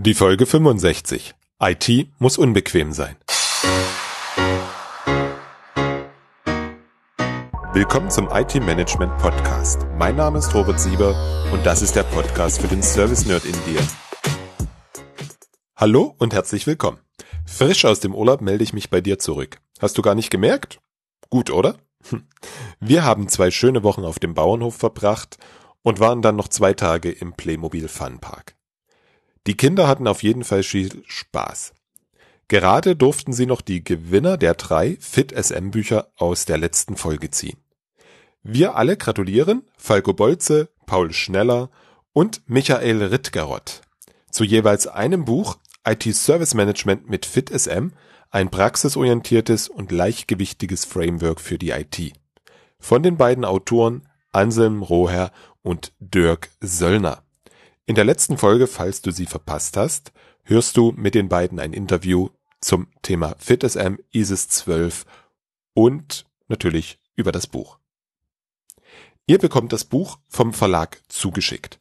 Die Folge 65. IT muss unbequem sein. Willkommen zum IT Management Podcast. Mein Name ist Robert Sieber und das ist der Podcast für den Service Nerd in dir. Hallo und herzlich willkommen. Frisch aus dem Urlaub melde ich mich bei dir zurück. Hast du gar nicht gemerkt? Gut, oder? Wir haben zwei schöne Wochen auf dem Bauernhof verbracht und waren dann noch zwei Tage im Playmobil Fun Park. Die Kinder hatten auf jeden Fall viel Spaß. Gerade durften sie noch die Gewinner der drei Fit SM Bücher aus der letzten Folge ziehen. Wir alle gratulieren Falco Bolze, Paul Schneller und Michael Rittgerott zu jeweils einem Buch IT Service Management mit Fit SM, ein praxisorientiertes und leichtgewichtiges Framework für die IT. Von den beiden Autoren Anselm Roher und Dirk Söllner. In der letzten Folge, falls du sie verpasst hast, hörst du mit den beiden ein Interview zum Thema FitSM ISIS 12 und natürlich über das Buch. Ihr bekommt das Buch vom Verlag zugeschickt.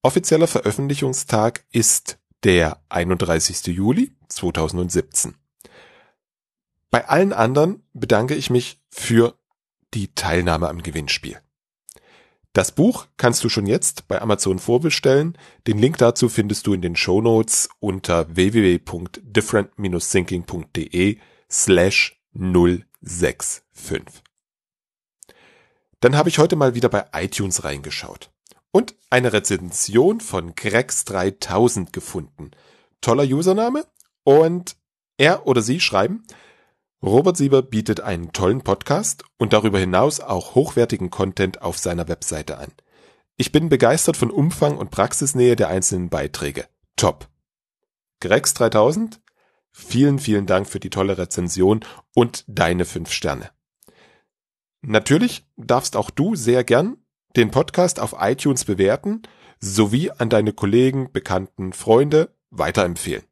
Offizieller Veröffentlichungstag ist der 31. Juli 2017. Bei allen anderen bedanke ich mich für die Teilnahme am Gewinnspiel. Das Buch kannst du schon jetzt bei Amazon vorbestellen. Den Link dazu findest du in den Show Notes unter www.different-thinking.de slash 065. Dann habe ich heute mal wieder bei iTunes reingeschaut und eine Rezension von Grex3000 gefunden. Toller Username und er oder sie schreiben, Robert Sieber bietet einen tollen Podcast und darüber hinaus auch hochwertigen Content auf seiner Webseite an. Ich bin begeistert von Umfang und Praxisnähe der einzelnen Beiträge. Top. Grex 3000, vielen, vielen Dank für die tolle Rezension und deine fünf Sterne. Natürlich darfst auch du sehr gern den Podcast auf iTunes bewerten sowie an deine Kollegen, Bekannten, Freunde weiterempfehlen.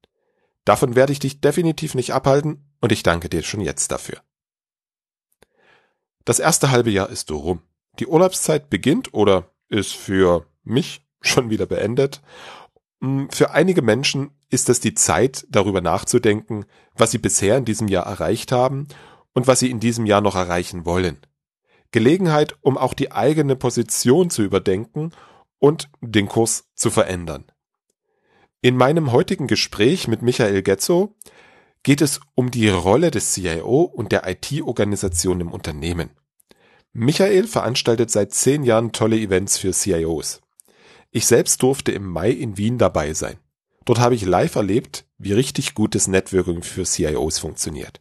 Davon werde ich dich definitiv nicht abhalten und ich danke dir schon jetzt dafür. Das erste halbe Jahr ist so rum. Die Urlaubszeit beginnt oder ist für mich schon wieder beendet. Hm, für einige Menschen ist es die Zeit, darüber nachzudenken, was sie bisher in diesem Jahr erreicht haben und was sie in diesem Jahr noch erreichen wollen. Gelegenheit, um auch die eigene Position zu überdenken und den Kurs zu verändern. In meinem heutigen Gespräch mit Michael Getzo geht es um die Rolle des CIO und der IT-Organisation im Unternehmen. Michael veranstaltet seit zehn Jahren tolle Events für CIOs. Ich selbst durfte im Mai in Wien dabei sein. Dort habe ich live erlebt, wie richtig gutes Networking für CIOs funktioniert.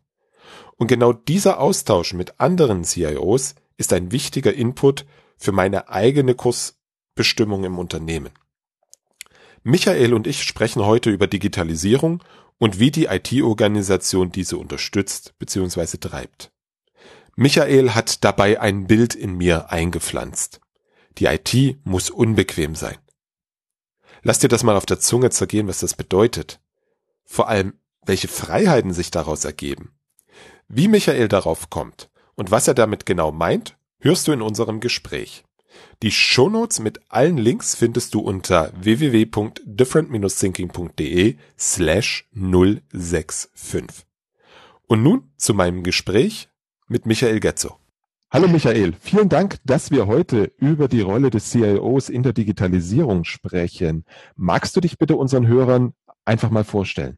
Und genau dieser Austausch mit anderen CIOs ist ein wichtiger Input für meine eigene Kursbestimmung im Unternehmen. Michael und ich sprechen heute über Digitalisierung und wie die IT-Organisation diese unterstützt bzw. treibt. Michael hat dabei ein Bild in mir eingepflanzt. Die IT muss unbequem sein. Lass dir das mal auf der Zunge zergehen, was das bedeutet. Vor allem, welche Freiheiten sich daraus ergeben. Wie Michael darauf kommt und was er damit genau meint, hörst du in unserem Gespräch. Die Shownotes mit allen Links findest du unter www.different-thinking.de slash 065. Und nun zu meinem Gespräch mit Michael Getzo. Hallo Michael, vielen Dank, dass wir heute über die Rolle des CIOs in der Digitalisierung sprechen. Magst du dich bitte unseren Hörern einfach mal vorstellen?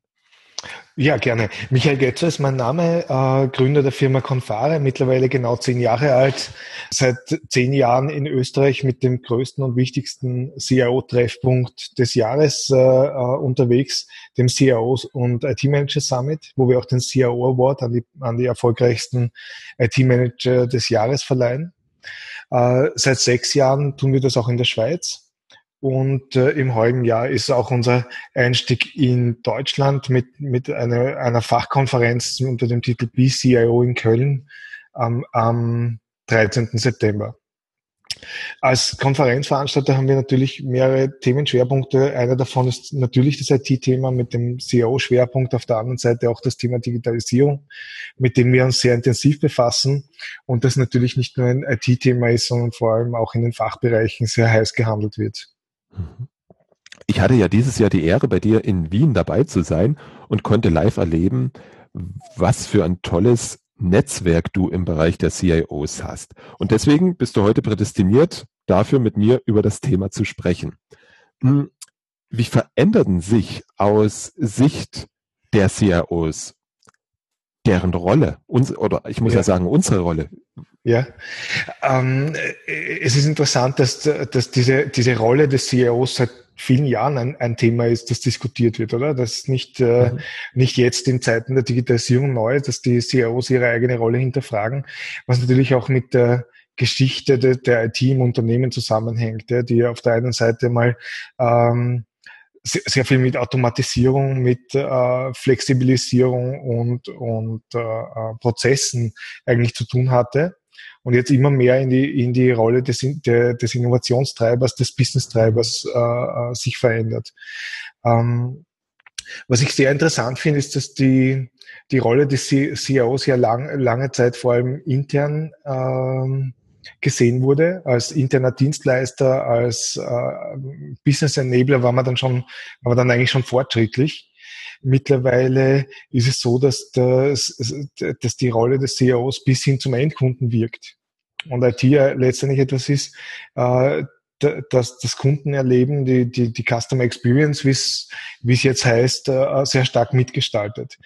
Ja, gerne. Michael Götzer ist mein Name, äh, Gründer der Firma Confare, mittlerweile genau zehn Jahre alt, seit zehn Jahren in Österreich mit dem größten und wichtigsten CIO-Treffpunkt des Jahres äh, äh, unterwegs, dem CIO und IT-Manager Summit, wo wir auch den CIO Award an die, an die erfolgreichsten IT-Manager des Jahres verleihen. Äh, seit sechs Jahren tun wir das auch in der Schweiz und äh, im heutigen Jahr ist auch unser Einstieg in Deutschland mit, mit einer, einer Fachkonferenz unter dem Titel BCIO in Köln am, am 13. September. Als Konferenzveranstalter haben wir natürlich mehrere Themenschwerpunkte. Einer davon ist natürlich das IT-Thema mit dem CEO-Schwerpunkt, auf der anderen Seite auch das Thema Digitalisierung, mit dem wir uns sehr intensiv befassen und das natürlich nicht nur ein IT-Thema ist, sondern vor allem auch in den Fachbereichen sehr heiß gehandelt wird. Ich hatte ja dieses Jahr die Ehre, bei dir in Wien dabei zu sein und konnte live erleben, was für ein tolles Netzwerk du im Bereich der CIOs hast. Und deswegen bist du heute prädestiniert, dafür mit mir über das Thema zu sprechen. Hm, wie veränderten sich aus Sicht der CIOs deren Rolle, uns, oder ich muss ja, ja sagen, unsere Rolle. Ja, ähm, es ist interessant, dass, dass diese, diese Rolle des CIOs seit vielen Jahren ein, ein Thema ist, das diskutiert wird, oder? Das ist nicht, äh, mhm. nicht jetzt in Zeiten der Digitalisierung neu, dass die CIOs ihre eigene Rolle hinterfragen, was natürlich auch mit der Geschichte de, der IT im Unternehmen zusammenhängt, ja, die auf der einen Seite mal ähm, sehr, sehr viel mit Automatisierung, mit äh, Flexibilisierung und, und äh, äh, Prozessen eigentlich zu tun hatte und jetzt immer mehr in die, in die Rolle des, der, des Innovationstreibers, des Business-Treibers äh, äh sich verändert. Ähm, was ich sehr interessant finde, ist, dass die, die Rolle des CIOs ja lang, lange Zeit vor allem intern ähm, gesehen wurde. Als interner Dienstleister, als äh, Business Enabler war man dann schon, war man dann eigentlich schon fortschrittlich. Mittlerweile ist es so, dass, das, dass die Rolle des CEOs bis hin zum Endkunden wirkt. Und IT letztendlich etwas ist, äh, dass das Kundenerleben, die, die, die Customer Experience, wie es wie es jetzt heißt, äh, sehr stark mitgestaltet.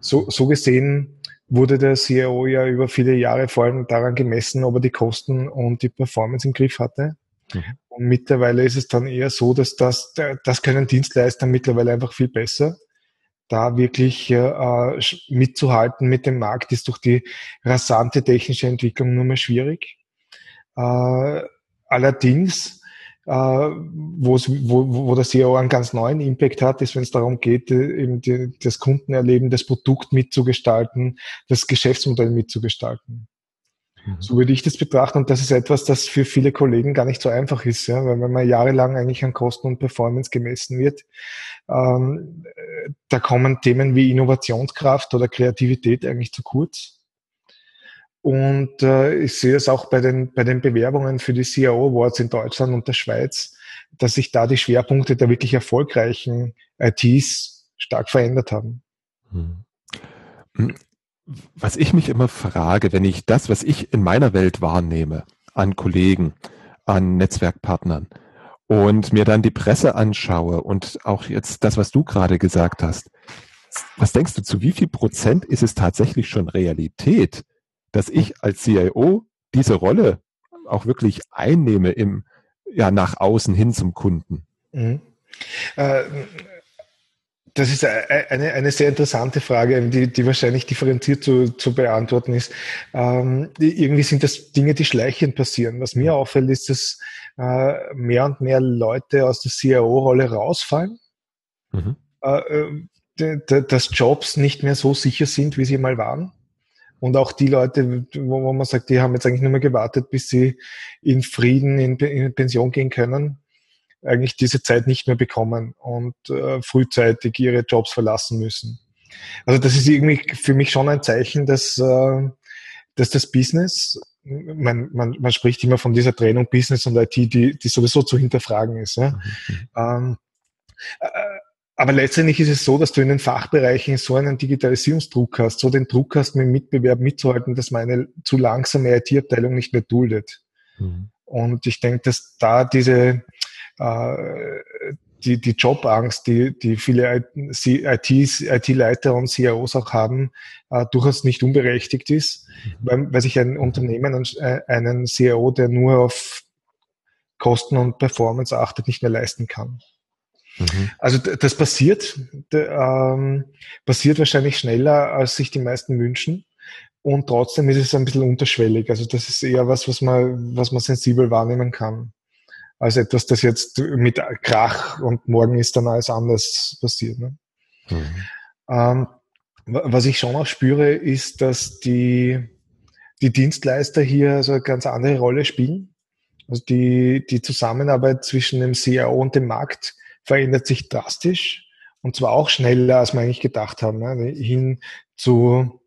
So, so gesehen wurde der CEO ja über viele Jahre vor allem daran gemessen, ob er die Kosten und die Performance im Griff hatte. Mhm. Und mittlerweile ist es dann eher so, dass das, das können Dienstleister mittlerweile einfach viel besser. Da wirklich äh, mitzuhalten mit dem Markt ist durch die rasante technische Entwicklung nur mehr schwierig. Äh, allerdings äh, wo, wo der CEO einen ganz neuen Impact hat, ist, wenn es darum geht, äh, eben die, das Kundenerleben, das Produkt mitzugestalten, das Geschäftsmodell mitzugestalten. Mhm. So würde ich das betrachten und das ist etwas, das für viele Kollegen gar nicht so einfach ist, ja, weil wenn man jahrelang eigentlich an Kosten und Performance gemessen wird, ähm, da kommen Themen wie Innovationskraft oder Kreativität eigentlich zu kurz. Und äh, ich sehe es auch bei den, bei den Bewerbungen für die CIO Awards in Deutschland und der Schweiz, dass sich da die Schwerpunkte der wirklich erfolgreichen ITs stark verändert haben. Hm. Was ich mich immer frage, wenn ich das, was ich in meiner Welt wahrnehme, an Kollegen, an Netzwerkpartnern und mir dann die Presse anschaue und auch jetzt das, was du gerade gesagt hast, was denkst du, zu wie viel Prozent ist es tatsächlich schon Realität, dass ich als CIO diese Rolle auch wirklich einnehme im, ja, nach außen hin zum Kunden? Mhm. Äh, das ist eine, eine sehr interessante Frage, die, die wahrscheinlich differenziert zu, zu beantworten ist. Ähm, irgendwie sind das Dinge, die schleichend passieren. Was mir auffällt, ist, dass äh, mehr und mehr Leute aus der CIO-Rolle rausfallen. Mhm. Äh, dass Jobs nicht mehr so sicher sind, wie sie mal waren. Und auch die Leute, wo, man sagt, die haben jetzt eigentlich nur mehr gewartet, bis sie in Frieden in, in Pension gehen können, eigentlich diese Zeit nicht mehr bekommen und äh, frühzeitig ihre Jobs verlassen müssen. Also das ist irgendwie für mich schon ein Zeichen, dass, äh, dass das Business, man, man, man spricht immer von dieser Trennung Business und IT, die, die sowieso zu hinterfragen ist. Ja? Mhm. Ähm, äh, aber letztendlich ist es so, dass du in den Fachbereichen so einen Digitalisierungsdruck hast, so den Druck hast, mit dem Mitbewerb mitzuhalten, dass man eine zu langsame IT-Abteilung nicht mehr duldet. Mhm. Und ich denke, dass da diese äh, die, die Jobangst, die, die viele IT-Leiter und CIOs auch haben, äh, durchaus nicht unberechtigt ist, mhm. weil, weil sich ein Unternehmen äh, einen CIO, der nur auf Kosten und Performance achtet, nicht mehr leisten kann. Mhm. Also das passiert, ähm, passiert wahrscheinlich schneller, als sich die meisten wünschen. Und trotzdem ist es ein bisschen unterschwellig. Also das ist eher was, was man, was man sensibel wahrnehmen kann. Als etwas, das jetzt mit Krach und morgen ist dann alles anders passiert. Ne? Mhm. Ähm, was ich schon auch spüre, ist, dass die, die Dienstleister hier also eine ganz andere Rolle spielen. Also die, die Zusammenarbeit zwischen dem CIO und dem Markt verändert sich drastisch und zwar auch schneller, als wir eigentlich gedacht haben, ne? hin zu,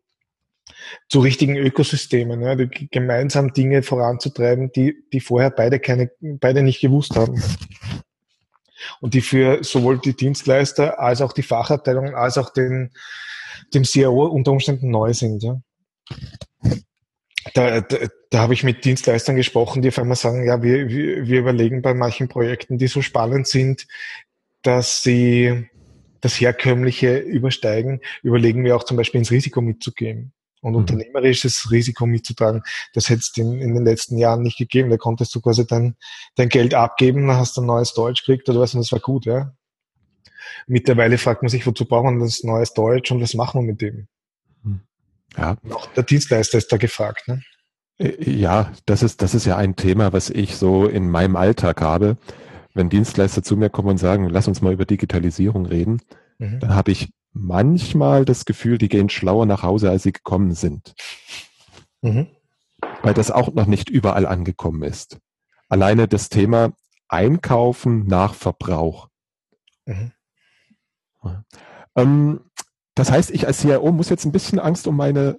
zu richtigen Ökosystemen, ne? gemeinsam Dinge voranzutreiben, die, die vorher beide keine, beide nicht gewusst haben. und die für sowohl die Dienstleister als auch die Fachabteilungen als auch den, dem CIO unter Umständen neu sind. Ja. Da, da, da habe ich mit Dienstleistern gesprochen, die auf einmal sagen, ja, wir, wir, wir überlegen bei manchen Projekten, die so spannend sind, dass sie das Herkömmliche übersteigen, überlegen wir auch zum Beispiel ins Risiko mitzugehen und mhm. unternehmerisches Risiko mitzutragen. Das hätte es in, in den letzten Jahren nicht gegeben. Da konntest du quasi dein, dein Geld abgeben, dann hast du ein neues Deutsch gekriegt oder was und das war gut, ja. Mittlerweile fragt man sich, wozu braucht man das neues Deutsch und was machen wir mit dem? Hm. Ja. Auch der Dienstleister ist da gefragt, ne? Äh, ja, das ist, das ist ja ein Thema, was ich so in meinem Alltag habe. Wenn Dienstleister zu mir kommen und sagen, lass uns mal über Digitalisierung reden, mhm. dann habe ich manchmal das Gefühl, die gehen schlauer nach Hause, als sie gekommen sind. Mhm. Weil das auch noch nicht überall angekommen ist. Alleine das Thema Einkaufen nach Verbrauch. Mhm. Ähm, das heißt, ich als CIO muss jetzt ein bisschen Angst um meine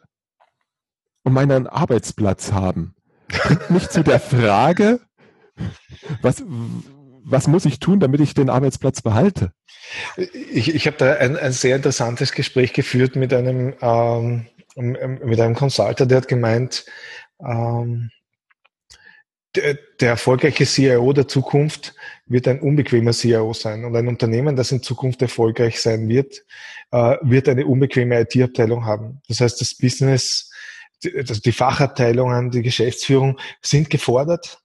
um meinen Arbeitsplatz haben. Bringt mich zu der Frage, was, was muss ich tun, damit ich den Arbeitsplatz behalte? Ich, ich habe da ein, ein sehr interessantes Gespräch geführt mit einem, ähm, mit einem Consultant, der hat gemeint, ähm, der, der erfolgreiche CIO der Zukunft wird ein unbequemer CIO sein. Und ein Unternehmen, das in Zukunft erfolgreich sein wird, äh, wird eine unbequeme IT-Abteilung haben. Das heißt, das Business, die, also die Fachabteilungen, die Geschäftsführung sind gefordert,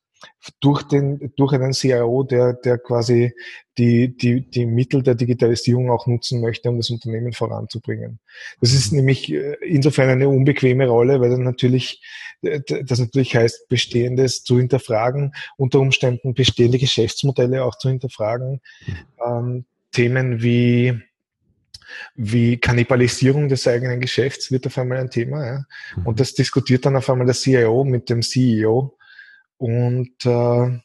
durch den durch einen CIO, der der quasi die die die Mittel der Digitalisierung auch nutzen möchte, um das Unternehmen voranzubringen. Das ist nämlich äh, insofern eine unbequeme Rolle, weil dann natürlich äh, das natürlich heißt bestehendes zu hinterfragen, unter Umständen bestehende Geschäftsmodelle auch zu hinterfragen, ähm, Themen wie wie Kannibalisierung des eigenen Geschäfts wird auf einmal ein Thema. Ja? Und mhm. das diskutiert dann auf einmal der CIO mit dem CEO und äh,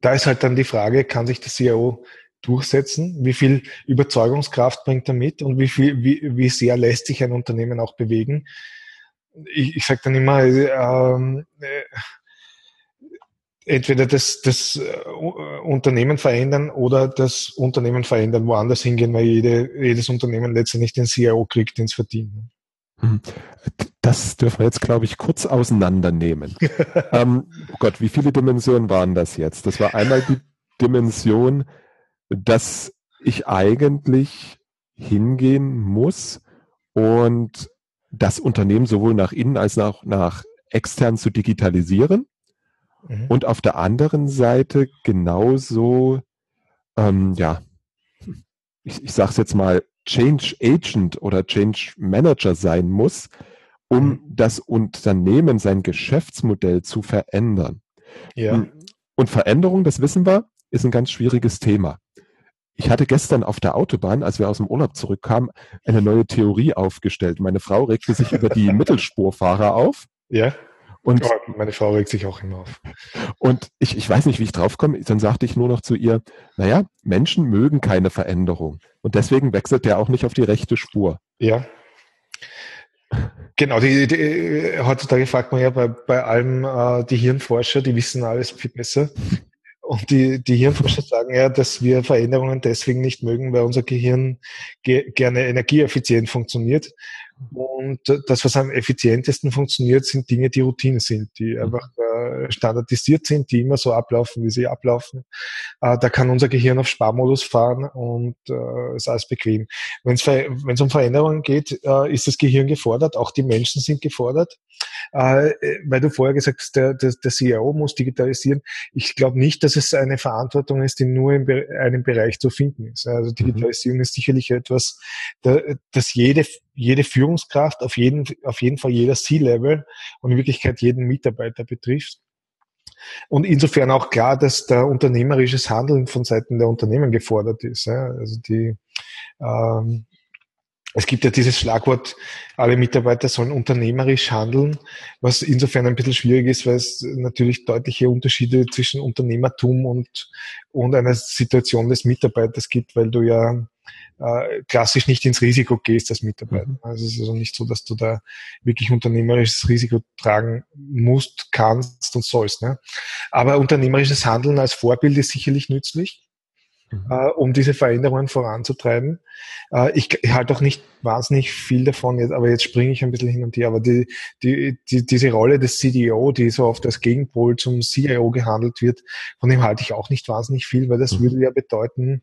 da ist halt dann die Frage, kann sich der CIO durchsetzen? Wie viel Überzeugungskraft bringt er mit und wie viel, wie, wie sehr lässt sich ein Unternehmen auch bewegen? Ich, ich sage dann immer, ähm, äh, entweder das, das äh, Unternehmen verändern oder das Unternehmen verändern, woanders hingehen, weil jede, jedes Unternehmen letztendlich den CIO kriegt, den es verdient. Hm. Das dürfen wir jetzt, glaube ich, kurz auseinandernehmen. ähm, oh Gott, wie viele Dimensionen waren das jetzt? Das war einmal die Dimension, dass ich eigentlich hingehen muss und das Unternehmen sowohl nach innen als auch nach extern zu digitalisieren. Mhm. Und auf der anderen Seite genauso, ähm, ja, ich, ich sage es jetzt mal, Change Agent oder Change Manager sein muss, um mhm. das Unternehmen, sein Geschäftsmodell zu verändern. Ja. Hm. Und Veränderung, das wissen wir, ist ein ganz schwieriges Thema. Ich hatte gestern auf der Autobahn, als wir aus dem Urlaub zurückkamen, eine neue Theorie aufgestellt. Meine Frau regte sich über die Mittelspurfahrer auf. Ja. Und oh, meine Frau regt sich auch immer auf. Und ich, ich weiß nicht, wie ich draufkomme. Dann sagte ich nur noch zu ihr, naja, Menschen mögen keine Veränderung. Und deswegen wechselt der auch nicht auf die rechte Spur. Ja. Genau, die, die, heutzutage fragt man ja bei, bei allem äh, die Hirnforscher, die wissen alles viel besser. Und die, die Hirnforscher sagen ja, dass wir Veränderungen deswegen nicht mögen, weil unser Gehirn ge gerne energieeffizient funktioniert. Und das, was am effizientesten funktioniert, sind Dinge, die Routine sind, die mhm. einfach äh, standardisiert sind, die immer so ablaufen, wie sie ablaufen. Äh, da kann unser Gehirn auf Sparmodus fahren und äh, ist alles bequem. Wenn es um Veränderungen geht, äh, ist das Gehirn gefordert, auch die Menschen sind gefordert. Äh, weil du vorher gesagt hast, der, der, der CEO muss digitalisieren. Ich glaube nicht, dass es eine Verantwortung ist, die nur in einem Bereich zu finden ist. Also mhm. Digitalisierung mhm. ist sicherlich etwas, das jede, jede Führungskraft, auf jeden, auf jeden Fall jeder C-Level und in Wirklichkeit jeden Mitarbeiter betrifft. Und insofern auch klar, dass da unternehmerisches Handeln von Seiten der Unternehmen gefordert ist. Also die, ähm, es gibt ja dieses Schlagwort, alle Mitarbeiter sollen unternehmerisch handeln, was insofern ein bisschen schwierig ist, weil es natürlich deutliche Unterschiede zwischen Unternehmertum und, und einer Situation des Mitarbeiters gibt, weil du ja äh, klassisch nicht ins Risiko gehst als Mitarbeiter. Mhm. Also es ist also nicht so, dass du da wirklich unternehmerisches Risiko tragen musst, kannst und sollst. Ne? Aber unternehmerisches Handeln als Vorbild ist sicherlich nützlich. mhm. äh, um diese Veränderungen voranzutreiben. Äh, ich, ich halte auch nicht wahnsinnig viel davon, jetzt, aber jetzt springe ich ein bisschen hin und her, aber die, die, die, diese Rolle des CDO, die so oft als Gegenpol zum CIO gehandelt wird, von dem halte ich auch nicht wahnsinnig viel, weil das mhm. würde ja bedeuten,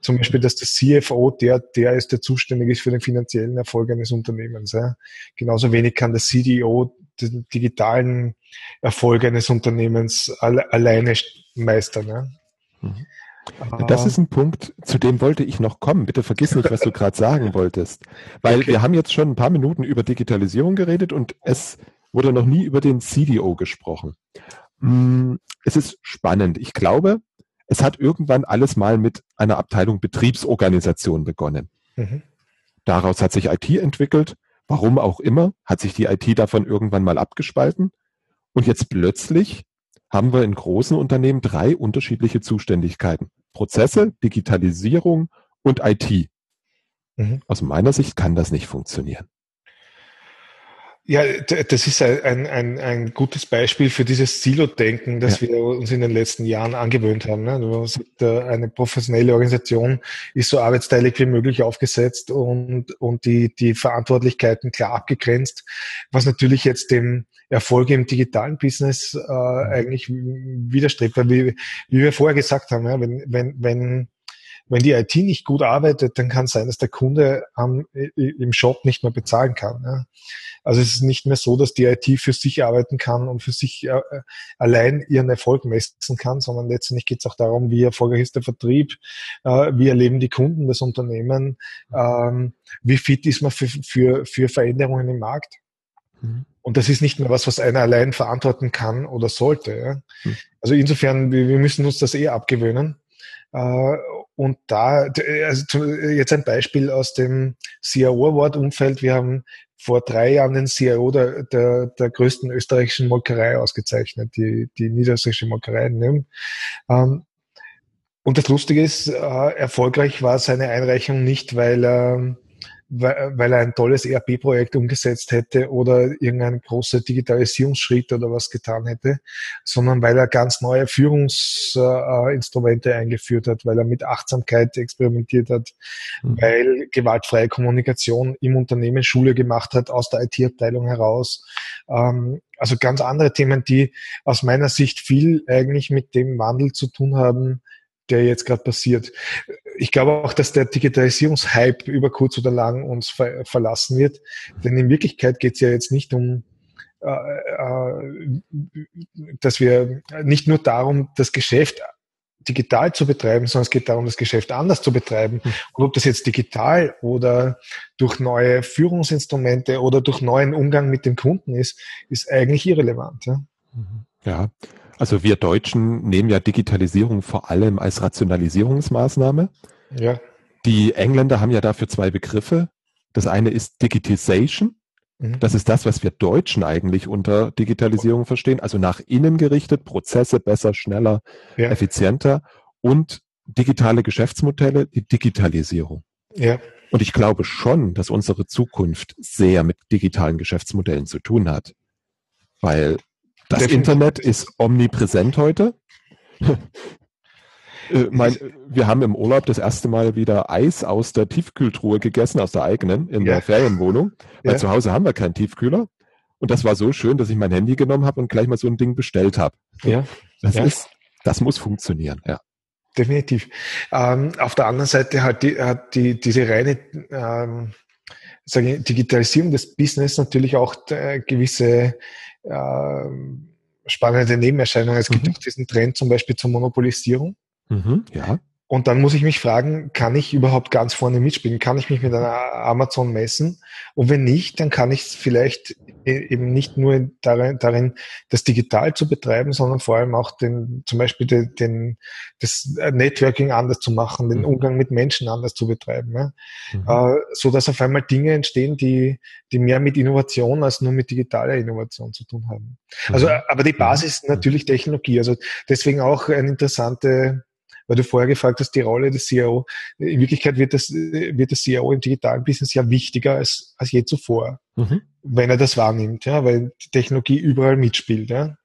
zum Beispiel, dass der CFO der, der ist, der zuständig ist für den finanziellen Erfolg eines Unternehmens. Ja. Genauso wenig kann der CDO den digitalen Erfolg eines Unternehmens alle, alleine meistern. Ja. Mhm. Das ist ein Punkt, zu dem wollte ich noch kommen. Bitte vergiss nicht, was du gerade sagen wolltest. Weil okay. wir haben jetzt schon ein paar Minuten über Digitalisierung geredet und es wurde noch nie über den CDO gesprochen. Mm, es ist spannend. Ich glaube, es hat irgendwann alles mal mit einer Abteilung Betriebsorganisation begonnen. Mhm. Daraus hat sich IT entwickelt. Warum auch immer, hat sich die IT davon irgendwann mal abgespalten. Und jetzt plötzlich haben wir in großen Unternehmen drei unterschiedliche Zuständigkeiten. Prozesse, Digitalisierung und IT. Mhm. Aus meiner Sicht kann das nicht funktionieren. Ja, das ist ein, ein, ein gutes Beispiel für dieses Silo-Denken, das ja. wir uns in den letzten Jahren angewöhnt haben. Ne? Eine professionelle Organisation ist so arbeitsteilig wie möglich aufgesetzt und, und die, die Verantwortlichkeiten klar abgegrenzt, was natürlich jetzt dem Erfolg im digitalen Business äh, mhm. eigentlich widerstrebt. Weil wie, wie wir vorher gesagt haben, ja, wenn, wenn, wenn wenn die IT nicht gut arbeitet, dann kann es sein, dass der Kunde am, im Shop nicht mehr bezahlen kann. Ja. Also es ist nicht mehr so, dass die IT für sich arbeiten kann und für sich äh, allein ihren Erfolg messen kann, sondern letztendlich geht es auch darum, wie erfolgreich ist der Vertrieb, äh, wie erleben die Kunden das Unternehmen, ähm, wie fit ist man für, für, für Veränderungen im Markt. Mhm. Und das ist nicht mehr was, was einer allein verantworten kann oder sollte. Ja? Mhm. Also insofern, wir, wir müssen uns das eh abgewöhnen. Äh, und da, also jetzt ein Beispiel aus dem CIO Award Umfeld. Wir haben vor drei Jahren den CIO der, der, der größten österreichischen Molkerei ausgezeichnet, die, die niederösterreichische Molkerei. Ne? Ähm, und das Lustige ist, äh, erfolgreich war seine Einreichung nicht, weil er weil er ein tolles ERP-Projekt umgesetzt hätte oder irgendeinen großen Digitalisierungsschritt oder was getan hätte, sondern weil er ganz neue Führungsinstrumente eingeführt hat, weil er mit Achtsamkeit experimentiert hat, mhm. weil gewaltfreie Kommunikation im Unternehmen Schule gemacht hat, aus der IT-Abteilung heraus. Ähm, also ganz andere Themen, die aus meiner Sicht viel eigentlich mit dem Wandel zu tun haben, der jetzt gerade passiert. Ich glaube auch, dass der Digitalisierungshype über kurz oder lang uns ver verlassen wird. Denn in Wirklichkeit geht es ja jetzt nicht um, äh, äh, dass wir nicht nur darum, das Geschäft digital zu betreiben, sondern es geht darum, das Geschäft anders zu betreiben. Hm. Und ob das jetzt digital oder durch neue Führungsinstrumente oder durch neuen Umgang mit dem Kunden ist, ist eigentlich irrelevant. Ja, ja. Also wir Deutschen nehmen ja Digitalisierung vor allem als Rationalisierungsmaßnahme. Ja. Die Engländer haben ja dafür zwei Begriffe. Das eine ist Digitization. Mhm. Das ist das, was wir Deutschen eigentlich unter Digitalisierung verstehen. Also nach innen gerichtet, Prozesse besser, schneller, ja. effizienter und digitale Geschäftsmodelle, die Digitalisierung. Ja. Und ich glaube schon, dass unsere Zukunft sehr mit digitalen Geschäftsmodellen zu tun hat. Weil das Definitiv. Internet ist omnipräsent heute. Äh, mein, wir haben im Urlaub das erste Mal wieder Eis aus der Tiefkühltruhe gegessen, aus der eigenen, in ja. der Ferienwohnung. Weil ja. zu Hause haben wir keinen Tiefkühler. Und das war so schön, dass ich mein Handy genommen habe und gleich mal so ein Ding bestellt habe. Ja. Das ja. ist, das muss funktionieren, ja. Definitiv. Ähm, auf der anderen Seite hat die, hat die diese reine ähm, ich, Digitalisierung des Business natürlich auch äh, gewisse äh, spannende Nebenerscheinungen. Es gibt mhm. auch diesen Trend zum Beispiel zur Monopolisierung. Mhm, ja. Und dann muss ich mich fragen, kann ich überhaupt ganz vorne mitspielen? Kann ich mich mit einer Amazon messen? Und wenn nicht, dann kann ich es vielleicht e-, eben nicht nur darin, darin, das digital zu betreiben, sondern vor allem auch den, zum Beispiel den, den das Networking anders zu machen, den mhm. Umgang mit Menschen anders zu betreiben. Ja? Mhm. Äh, so dass auf einmal Dinge entstehen, die, die mehr mit Innovation als nur mit digitaler Innovation zu tun haben. Also, mhm. aber die Basis ist natürlich Technologie. Also deswegen auch eine interessante weil du vorher gefragt hast, die Rolle des CIO. In Wirklichkeit wird das, wird das CIO im digitalen Business ja wichtiger als, als je zuvor, mhm. wenn er das wahrnimmt, ja, weil die Technologie überall mitspielt, ja.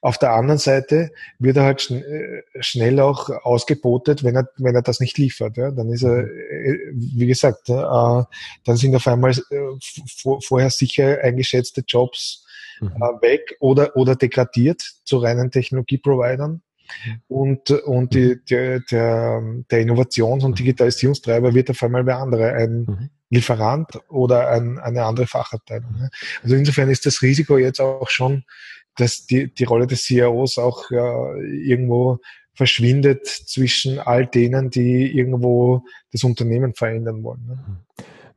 Auf der anderen Seite wird er halt schn äh, schnell auch ausgebotet, wenn er, wenn er das nicht liefert. Ja? Dann ist er, mhm. äh, wie gesagt, äh, dann sind auf einmal äh, vorher sicher eingeschätzte Jobs mhm. äh, weg oder, oder degradiert zu reinen Technologieprovidern. Mhm. Und, und die, der, der, der Innovations- und Digitalisierungstreiber wird auf einmal wer andere, ein mhm. Lieferant oder ein, eine andere Fachabteilung. Also insofern ist das Risiko jetzt auch schon, dass die, die Rolle des CIOs auch ja, irgendwo verschwindet zwischen all denen, die irgendwo das Unternehmen verändern wollen. Ne?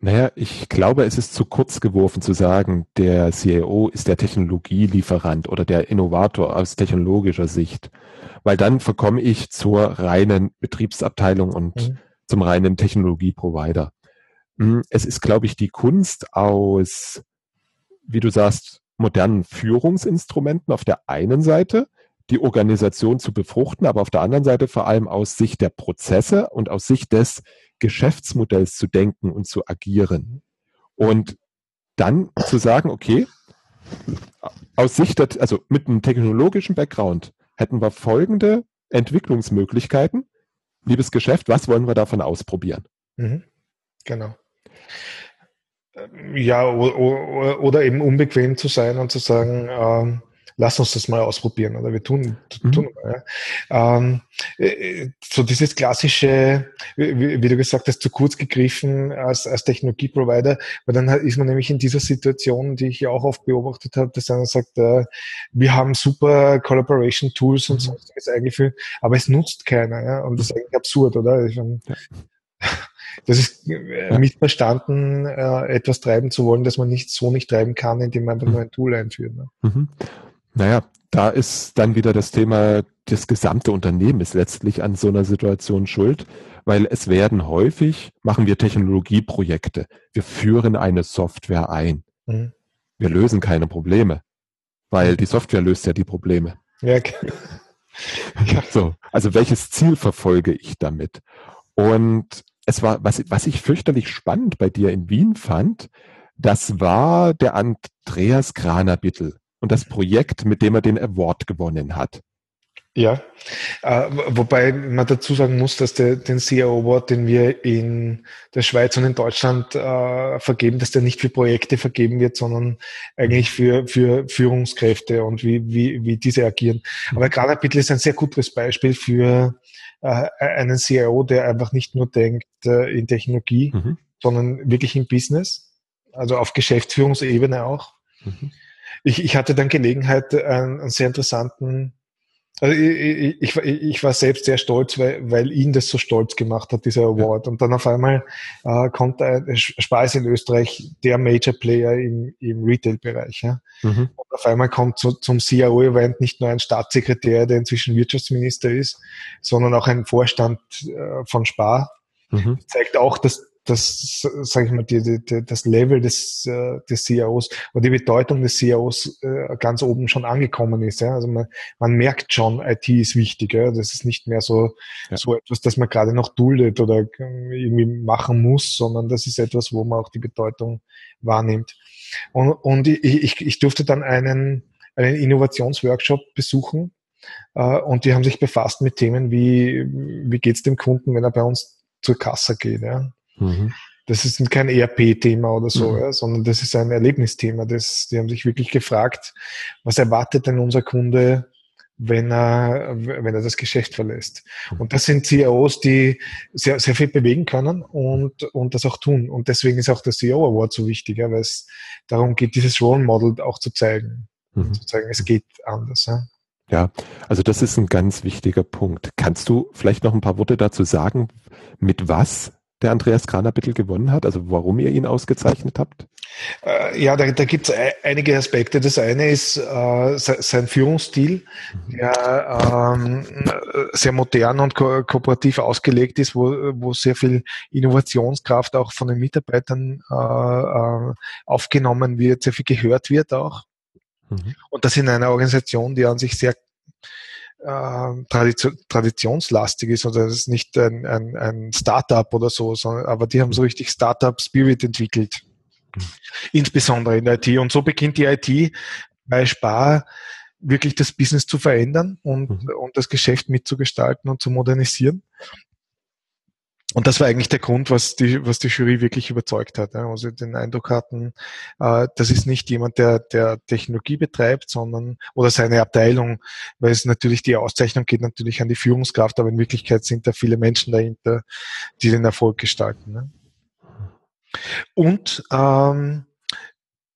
Naja, ich glaube, es ist zu kurz geworfen zu sagen, der CIO ist der Technologielieferant oder der Innovator aus technologischer Sicht, weil dann verkomme ich zur reinen Betriebsabteilung und mhm. zum reinen Technologieprovider. Hm, es ist, glaube ich, die Kunst aus, wie du sagst, modernen Führungsinstrumenten auf der einen Seite, die Organisation zu befruchten, aber auf der anderen Seite vor allem aus Sicht der Prozesse und aus Sicht des Geschäftsmodells zu denken und zu agieren. Und dann zu sagen, okay, aus Sicht, also mit einem technologischen Background hätten wir folgende Entwicklungsmöglichkeiten. Liebes Geschäft, was wollen wir davon ausprobieren? Mhm. Genau. Ja, oder eben unbequem zu sein und zu sagen, ähm, lass uns das mal ausprobieren oder wir tun, mhm. tun mal. Ja. Ähm, äh, so dieses klassische, wie, wie, du gesagt hast, zu kurz gegriffen als, als Technologieprovider, weil dann ist man nämlich in dieser Situation, die ich ja auch oft beobachtet habe, dass einer sagt, äh, wir haben super Collaboration Tools und mhm. sonstiges eingeführt, aber es nutzt keiner. Ja? Und das ist eigentlich absurd, oder? Ich, ja. Das ist äh, missverstanden, äh, etwas treiben zu wollen, das man nicht so nicht treiben kann, indem man einfach mhm. nur ein Tool einführt. Ne? Mhm. Naja, da ist dann wieder das Thema, das gesamte Unternehmen ist letztlich an so einer Situation schuld, weil es werden häufig, machen wir Technologieprojekte. Wir führen eine Software ein. Mhm. Wir lösen keine Probleme, weil die Software löst ja die Probleme. Ja, okay. ja. So, also welches Ziel verfolge ich damit? Und es war, was, was ich fürchterlich spannend bei dir in Wien fand, das war der Andreas Kraner-Bittel und das Projekt, mit dem er den Award gewonnen hat. Ja, äh, wobei man dazu sagen muss, dass der, den CEO Award, den wir in der Schweiz und in Deutschland äh, vergeben, dass der nicht für Projekte vergeben wird, sondern eigentlich für, für Führungskräfte und wie, wie, wie diese agieren. Aber Granabitl ist ein sehr gutes Beispiel für äh, einen CIO, der einfach nicht nur denkt äh, in Technologie, mhm. sondern wirklich im Business, also auf Geschäftsführungsebene auch. Mhm ich, ich hatte dann Gelegenheit, einen, einen sehr interessanten also ich, ich, ich, war selbst sehr stolz, weil, weil ihn das so stolz gemacht hat, dieser Award. Und dann auf einmal äh, kommt ein Speis in Österreich der Major Player im, im Retail-Bereich. Ja? Mhm. Und auf einmal kommt zu, zum CIO-Event nicht nur ein Staatssekretär, der inzwischen Wirtschaftsminister ist, sondern auch ein Vorstand äh, von Spar. Mhm. Zeigt auch, dass das, sage ich mal, die, die, das Level des, äh, des CIOs oder die Bedeutung des CIOs äh, ganz oben schon angekommen ist. Ja? Also man, man merkt schon, IT ist wichtig. Ja? Das ist nicht mehr so, ja. so etwas, das man gerade noch duldet oder irgendwie machen muss, sondern das ist etwas, wo man auch die Bedeutung wahrnimmt. Und, und ich, ich, ich durfte dann einen, einen Innovationsworkshop besuchen äh, und die haben sich befasst mit Themen wie, wie geht's dem Kunden, wenn er bei uns zur Kasse geht. Ja? Mhm. Das ist kein ERP-Thema oder so, mhm. ja, sondern das ist ein Erlebnisthema. Das, die haben sich wirklich gefragt, was erwartet denn unser Kunde, wenn er, wenn er das Geschäft verlässt. Mhm. Und das sind CEOs, die sehr, sehr viel bewegen können und, und das auch tun. Und deswegen ist auch der CEO Award so wichtig, ja, weil es darum geht, dieses Role Model auch zu zeigen. Mhm. Zu zeigen, es geht anders. Ja. Ja, also das ist ein ganz wichtiger Punkt. Kannst du vielleicht noch ein paar Worte dazu sagen, mit was der Andreas Kraner-Bittel gewonnen hat? Also warum ihr ihn ausgezeichnet habt? Äh, ja, da, da gibt es einige Aspekte. Das eine ist äh, sein Führungsstil, der ähm, sehr modern und ko kooperativ ausgelegt ist, wo, wo sehr viel Innovationskraft auch von den Mitarbeitern äh, äh aufgenommen wird, sehr viel gehört wird auch. Mhm. Und das in einer Organisation, die an sich sehr Tradition, traditionslastig ist oder das ist nicht ein, ein, ein Startup oder so, sondern, aber die haben so richtig Startup-Spirit entwickelt. Mhm. Insbesondere in der IT. Und so beginnt die IT bei Spar wirklich das Business zu verändern und, mhm. und das Geschäft mitzugestalten und zu modernisieren. Und das war eigentlich der Grund, was die, was die Jury wirklich überzeugt hat. Also den Eindruck hatten, äh, das ist nicht jemand, der, der Technologie betreibt, sondern oder seine Abteilung, weil es natürlich die Auszeichnung geht natürlich an die Führungskraft, aber in Wirklichkeit sind da viele Menschen dahinter, die den Erfolg gestalten. Ne? Und ähm,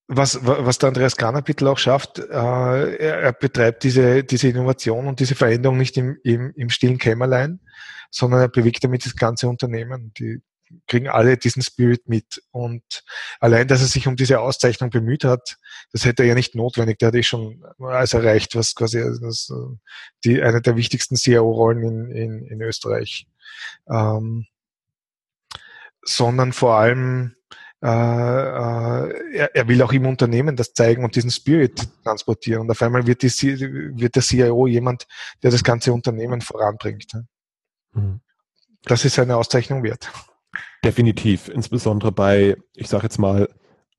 was, was der Andreas Granerpittel auch schafft, äh, er, er, betreibt diese, diese Innovation und diese Veränderung nicht im, im, im stillen Kämmerlein, sondern er bewegt damit das ganze Unternehmen. Die kriegen alle diesen Spirit mit. Und allein, dass er sich um diese Auszeichnung bemüht hat, das hätte er ja nicht notwendig. Der hat eh schon alles erreicht, was quasi das, die, eine der wichtigsten CIO-Rollen in, in, in Österreich. Ähm, sondern vor allem äh, äh, er, er will auch im Unternehmen das zeigen und diesen Spirit transportieren. Und auf einmal wird, die, wird der CIO jemand, der das ganze Unternehmen voranbringt. Mhm. Das ist eine Auszeichnung wert. Definitiv, insbesondere bei, ich sage jetzt mal,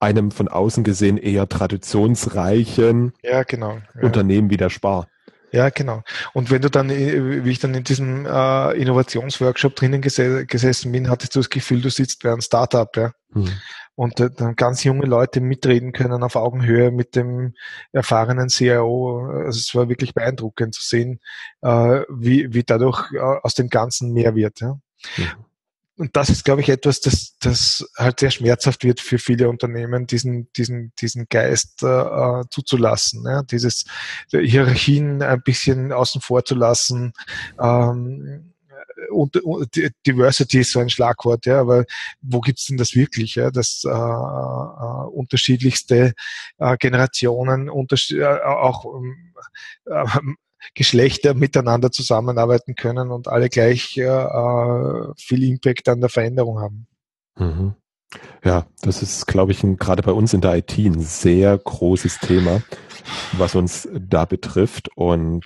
einem von außen gesehen eher traditionsreichen ja, genau, ja. Unternehmen wie der Spar. Ja, genau. Und wenn du dann, äh, wie ich dann in diesem äh, Innovationsworkshop drinnen ges gesessen bin, hattest du das Gefühl, du sitzt bei einem Startup, ja. Hm. Und äh, dann ganz junge Leute mitreden können auf Augenhöhe mit dem erfahrenen CIO. Also es war wirklich beeindruckend zu sehen, äh, wie, wie dadurch äh, aus dem Ganzen mehr wird. Ja. Hm und das ist, glaube ich, etwas, das, das halt sehr schmerzhaft wird für viele Unternehmen, diesen, diesen, diesen Geist äh, zuzulassen, ja? dieses Hierarchien ein bisschen außen vor zu lassen. Ähm, und, und Diversity ist so ein Schlagwort, ja, aber wo gibt's denn das wirklich, ja, dass äh, äh, unterschiedlichste äh, Generationen, unters äh, auch äh, Geschlechter miteinander zusammenarbeiten können und alle gleich äh, viel Impact an der Veränderung haben. Mhm. Ja, das ist, glaube ich, gerade bei uns in der IT ein sehr großes Thema, was uns da betrifft. Und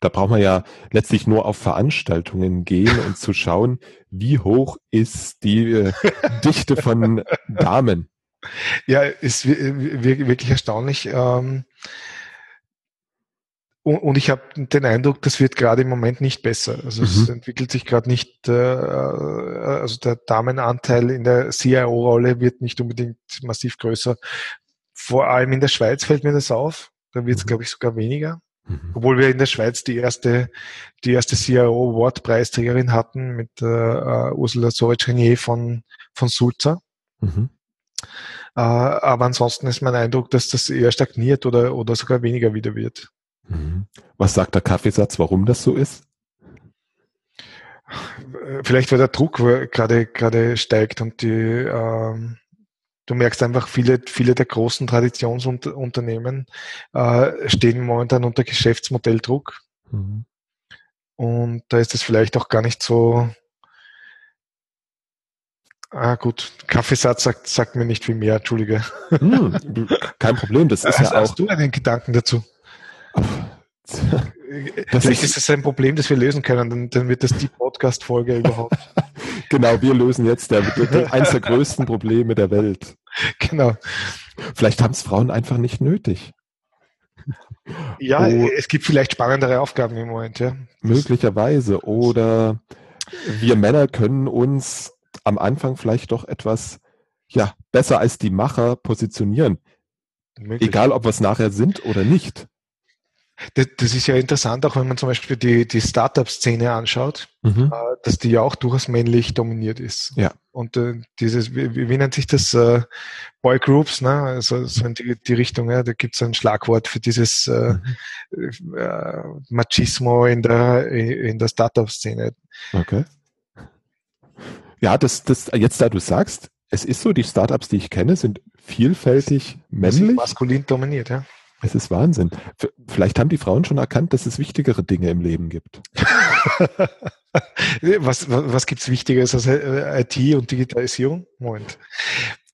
da braucht man ja letztlich nur auf Veranstaltungen gehen und zu schauen, wie hoch ist die äh, Dichte von Damen. Ja, ist wirklich erstaunlich. Ähm, und, und ich habe den Eindruck, das wird gerade im Moment nicht besser. Also mhm. es entwickelt sich gerade nicht, äh, also der Damenanteil in der CIO-Rolle wird nicht unbedingt massiv größer. Vor allem in der Schweiz fällt mir das auf. Da wird es, mhm. glaube ich, sogar weniger. Mhm. Obwohl wir in der Schweiz die erste, die erste CIO Award-Preisträgerin hatten mit äh, uh, Ursula Sovic-Renier von, von Sulza. Mhm. Uh, aber ansonsten ist mein Eindruck, dass das eher stagniert oder, oder sogar weniger wieder wird. Mhm. Was sagt der Kaffeesatz, warum das so ist? Vielleicht weil der Druck gerade gerade steigt und die ähm, du merkst einfach viele viele der großen Traditionsunternehmen äh, stehen momentan unter Geschäftsmodelldruck mhm. und da ist es vielleicht auch gar nicht so Ah gut, Kaffeesatz sagt, sagt mir nicht viel mehr, entschuldige. Hm, kein Problem, das ist hast, ja auch. Hast du einen Gedanken dazu? Das Vielleicht ist es ein Problem, das wir lösen können, dann, dann wird das die Podcast-Folge überhaupt. genau, wir lösen jetzt der, der, eins der größten Probleme der Welt. Genau. Vielleicht haben es Frauen einfach nicht nötig. Ja, oh, es gibt vielleicht spannendere Aufgaben im Moment, ja. Möglicherweise. Oder wir Männer können uns am Anfang vielleicht doch etwas ja, besser als die Macher positionieren. Möglich. Egal, ob wir es nachher sind oder nicht. Das, das, ist ja interessant, auch wenn man zum Beispiel die, die Startup-Szene anschaut, mhm. äh, dass die ja auch durchaus männlich dominiert ist. Ja. Und äh, dieses, wie, wie nennt sich das, äh, Boy Groups, ne? Also so in die, die Richtung, ja, da gibt es ein Schlagwort für dieses äh, mhm. äh, Machismo in der in der Startup-Szene. Okay. Ja, das, das, jetzt da du sagst, es ist so, die Startups, die ich kenne, sind vielfältig männlich. Maskulin dominiert, ja. Es ist Wahnsinn. Vielleicht haben die Frauen schon erkannt, dass es wichtigere Dinge im Leben gibt. was was, was gibt es Wichtigeres als äh, IT und Digitalisierung? Moment.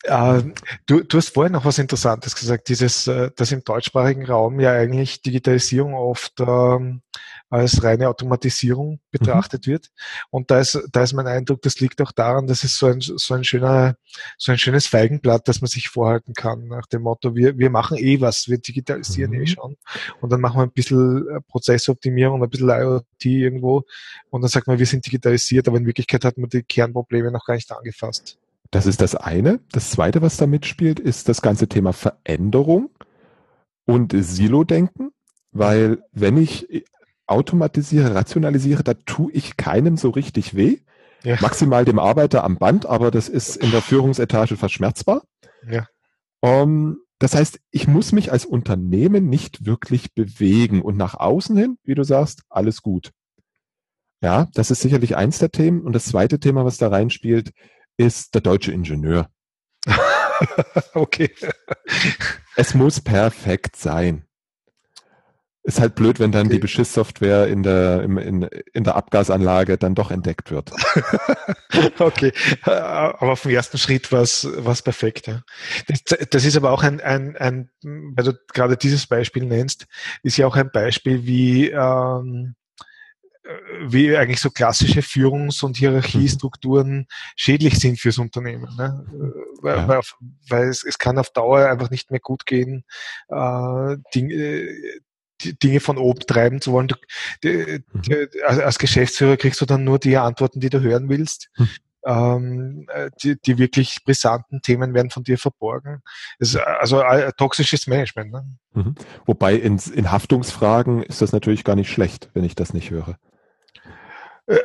Äh, du, du hast vorhin noch was Interessantes gesagt, dieses, äh, dass im deutschsprachigen Raum ja eigentlich Digitalisierung oft ähm, als reine Automatisierung betrachtet mhm. wird. Und da ist, da ist mein Eindruck, das liegt auch daran, dass es so ein, so ein schöner, so ein schönes Feigenblatt, das man sich vorhalten kann, nach dem Motto, wir, wir machen eh was, wir digitalisieren eh mhm. eh schon. Und dann machen wir ein bisschen äh, Prozessoptimierung, ein bisschen IoT irgendwo. Und dann sagt man, wir sind digitalisiert, aber in Wirklichkeit hat man die Kernprobleme noch gar nicht angefasst. Das ist das eine. Das zweite, was da mitspielt, ist das ganze Thema Veränderung und Silo-Denken, weil wenn ich automatisiere, rationalisiere, da tue ich keinem so richtig weh. Ja. Maximal dem Arbeiter am Band, aber das ist in der Führungsetage verschmerzbar. Ja. Um, ähm, das heißt, ich muss mich als Unternehmen nicht wirklich bewegen und nach außen hin, wie du sagst, alles gut. Ja, das ist sicherlich eins der Themen. Und das zweite Thema, was da reinspielt, ist der deutsche Ingenieur. okay. Es muss perfekt sein. Ist halt blöd, wenn dann okay. die Beschiss-Software in der, in, in der Abgasanlage dann doch entdeckt wird. okay, aber vom ersten Schritt war es perfekt. Ja. Das, das ist aber auch ein, ein, ein, weil du gerade dieses Beispiel nennst, ist ja auch ein Beispiel, wie ähm, wie eigentlich so klassische Führungs- und Hierarchiestrukturen schädlich sind fürs Unternehmen. Ne? Weil, ja. weil, weil es, es kann auf Dauer einfach nicht mehr gut gehen, äh, Dinge, Dinge von oben treiben zu wollen. Du, die, mhm. die, als Geschäftsführer kriegst du dann nur die Antworten, die du hören willst. Mhm. Ähm, die, die wirklich brisanten Themen werden von dir verborgen. Ist also äh, toxisches Management. Ne? Mhm. Wobei in, in Haftungsfragen ist das natürlich gar nicht schlecht, wenn ich das nicht höre. Äh,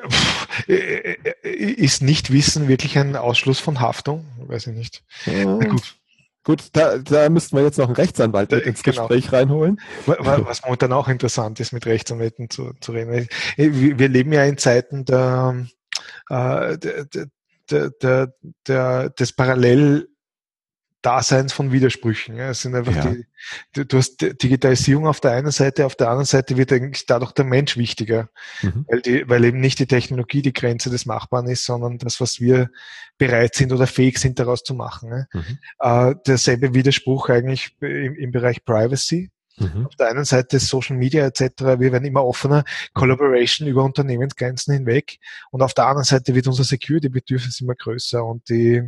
äh, äh, ist Nichtwissen wirklich ein Ausschluss von Haftung? Weiß ich nicht. Ja. gut. Gut, da, da müssten wir jetzt noch einen Rechtsanwalt ins genau. Gespräch reinholen. Was momentan auch interessant ist, mit Rechtsanwälten zu, zu reden. Wir leben ja in Zeiten der, äh, der, der, der, der, des Parallel Daseins von Widersprüchen. Ja. Es sind einfach ja. die, du hast Digitalisierung auf der einen Seite, auf der anderen Seite wird eigentlich dadurch der Mensch wichtiger, mhm. weil, die, weil eben nicht die Technologie die Grenze des Machbaren ist, sondern das, was wir bereit sind oder fähig sind, daraus zu machen. Ja. Mhm. Äh, derselbe Widerspruch eigentlich im, im Bereich Privacy. Mhm. Auf der einen Seite Social Media etc. Wir werden immer offener, Collaboration über Unternehmensgrenzen hinweg. Und auf der anderen Seite wird unser Security-Bedürfnis immer größer und die,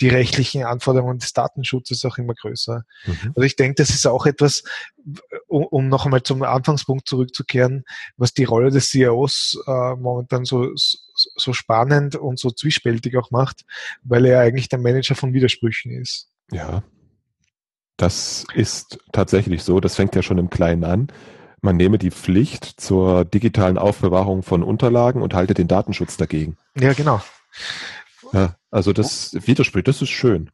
die rechtlichen Anforderungen des Datenschutzes auch immer größer. Mhm. Also ich denke, das ist auch etwas, um, um noch einmal zum Anfangspunkt zurückzukehren, was die Rolle des CEOs äh, momentan so, so spannend und so zwiespältig auch macht, weil er eigentlich der Manager von Widersprüchen ist. Ja, das ist tatsächlich so. Das fängt ja schon im Kleinen an. Man nehme die Pflicht zur digitalen Aufbewahrung von Unterlagen und halte den Datenschutz dagegen. Ja, genau. Ja, also das widerspricht, das ist schön.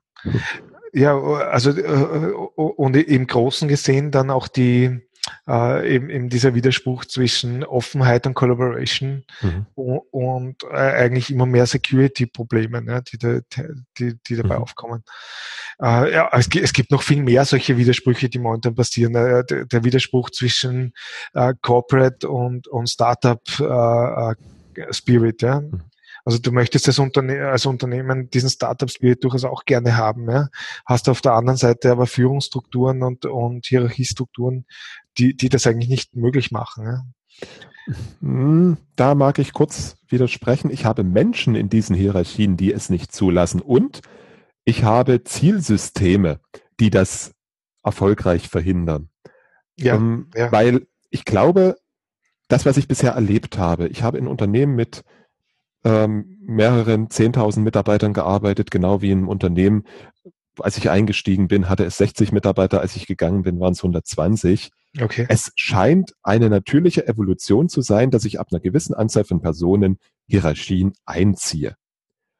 Ja, also äh, und im Großen gesehen dann auch die äh, eben, eben dieser Widerspruch zwischen Offenheit und Collaboration mhm. und, und äh, eigentlich immer mehr Security-Probleme, ne, die, da, die, die dabei mhm. aufkommen. Äh, ja, es, es, gibt noch viel mehr solche Widersprüche, die momentan passieren. Äh, der, der, Widerspruch zwischen äh, Corporate und, und Startup äh, äh, Spirit, ja. Mhm. Also du möchtest als, Unterne als Unternehmen diesen Startup-Spirit durchaus auch gerne haben. Ja? Hast auf der anderen Seite aber Führungsstrukturen und, und Hierarchiestrukturen, die, die das eigentlich nicht möglich machen. Ja? Hm, da mag ich kurz widersprechen. Ich habe Menschen in diesen Hierarchien, die es nicht zulassen. Und ich habe Zielsysteme, die das erfolgreich verhindern. Ja, ähm, ja. Weil ich glaube, das, was ich bisher erlebt habe, ich habe in Unternehmen mit ähm, mehreren 10.000 Mitarbeitern gearbeitet, genau wie einem Unternehmen. Als ich eingestiegen bin, hatte es 60 Mitarbeiter, als ich gegangen bin, waren es 120. Okay. Es scheint eine natürliche Evolution zu sein, dass ich ab einer gewissen Anzahl von Personen Hierarchien einziehe.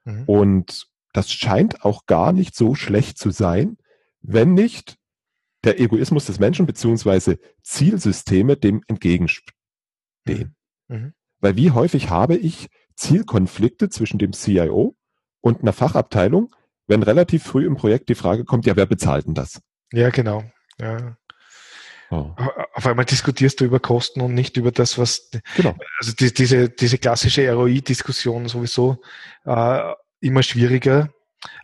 Mhm. Und das scheint auch gar nicht so schlecht zu sein, wenn nicht der Egoismus des Menschen beziehungsweise Zielsysteme dem entgegenstehen. Mhm. Mhm. Weil wie häufig habe ich Zielkonflikte zwischen dem CIO und einer Fachabteilung, wenn relativ früh im Projekt die Frage kommt, ja, wer bezahlt denn das? Ja, genau. Ja. Oh. Auf einmal diskutierst du über Kosten und nicht über das, was genau. also die, diese, diese klassische ROI-Diskussion sowieso äh, immer schwieriger.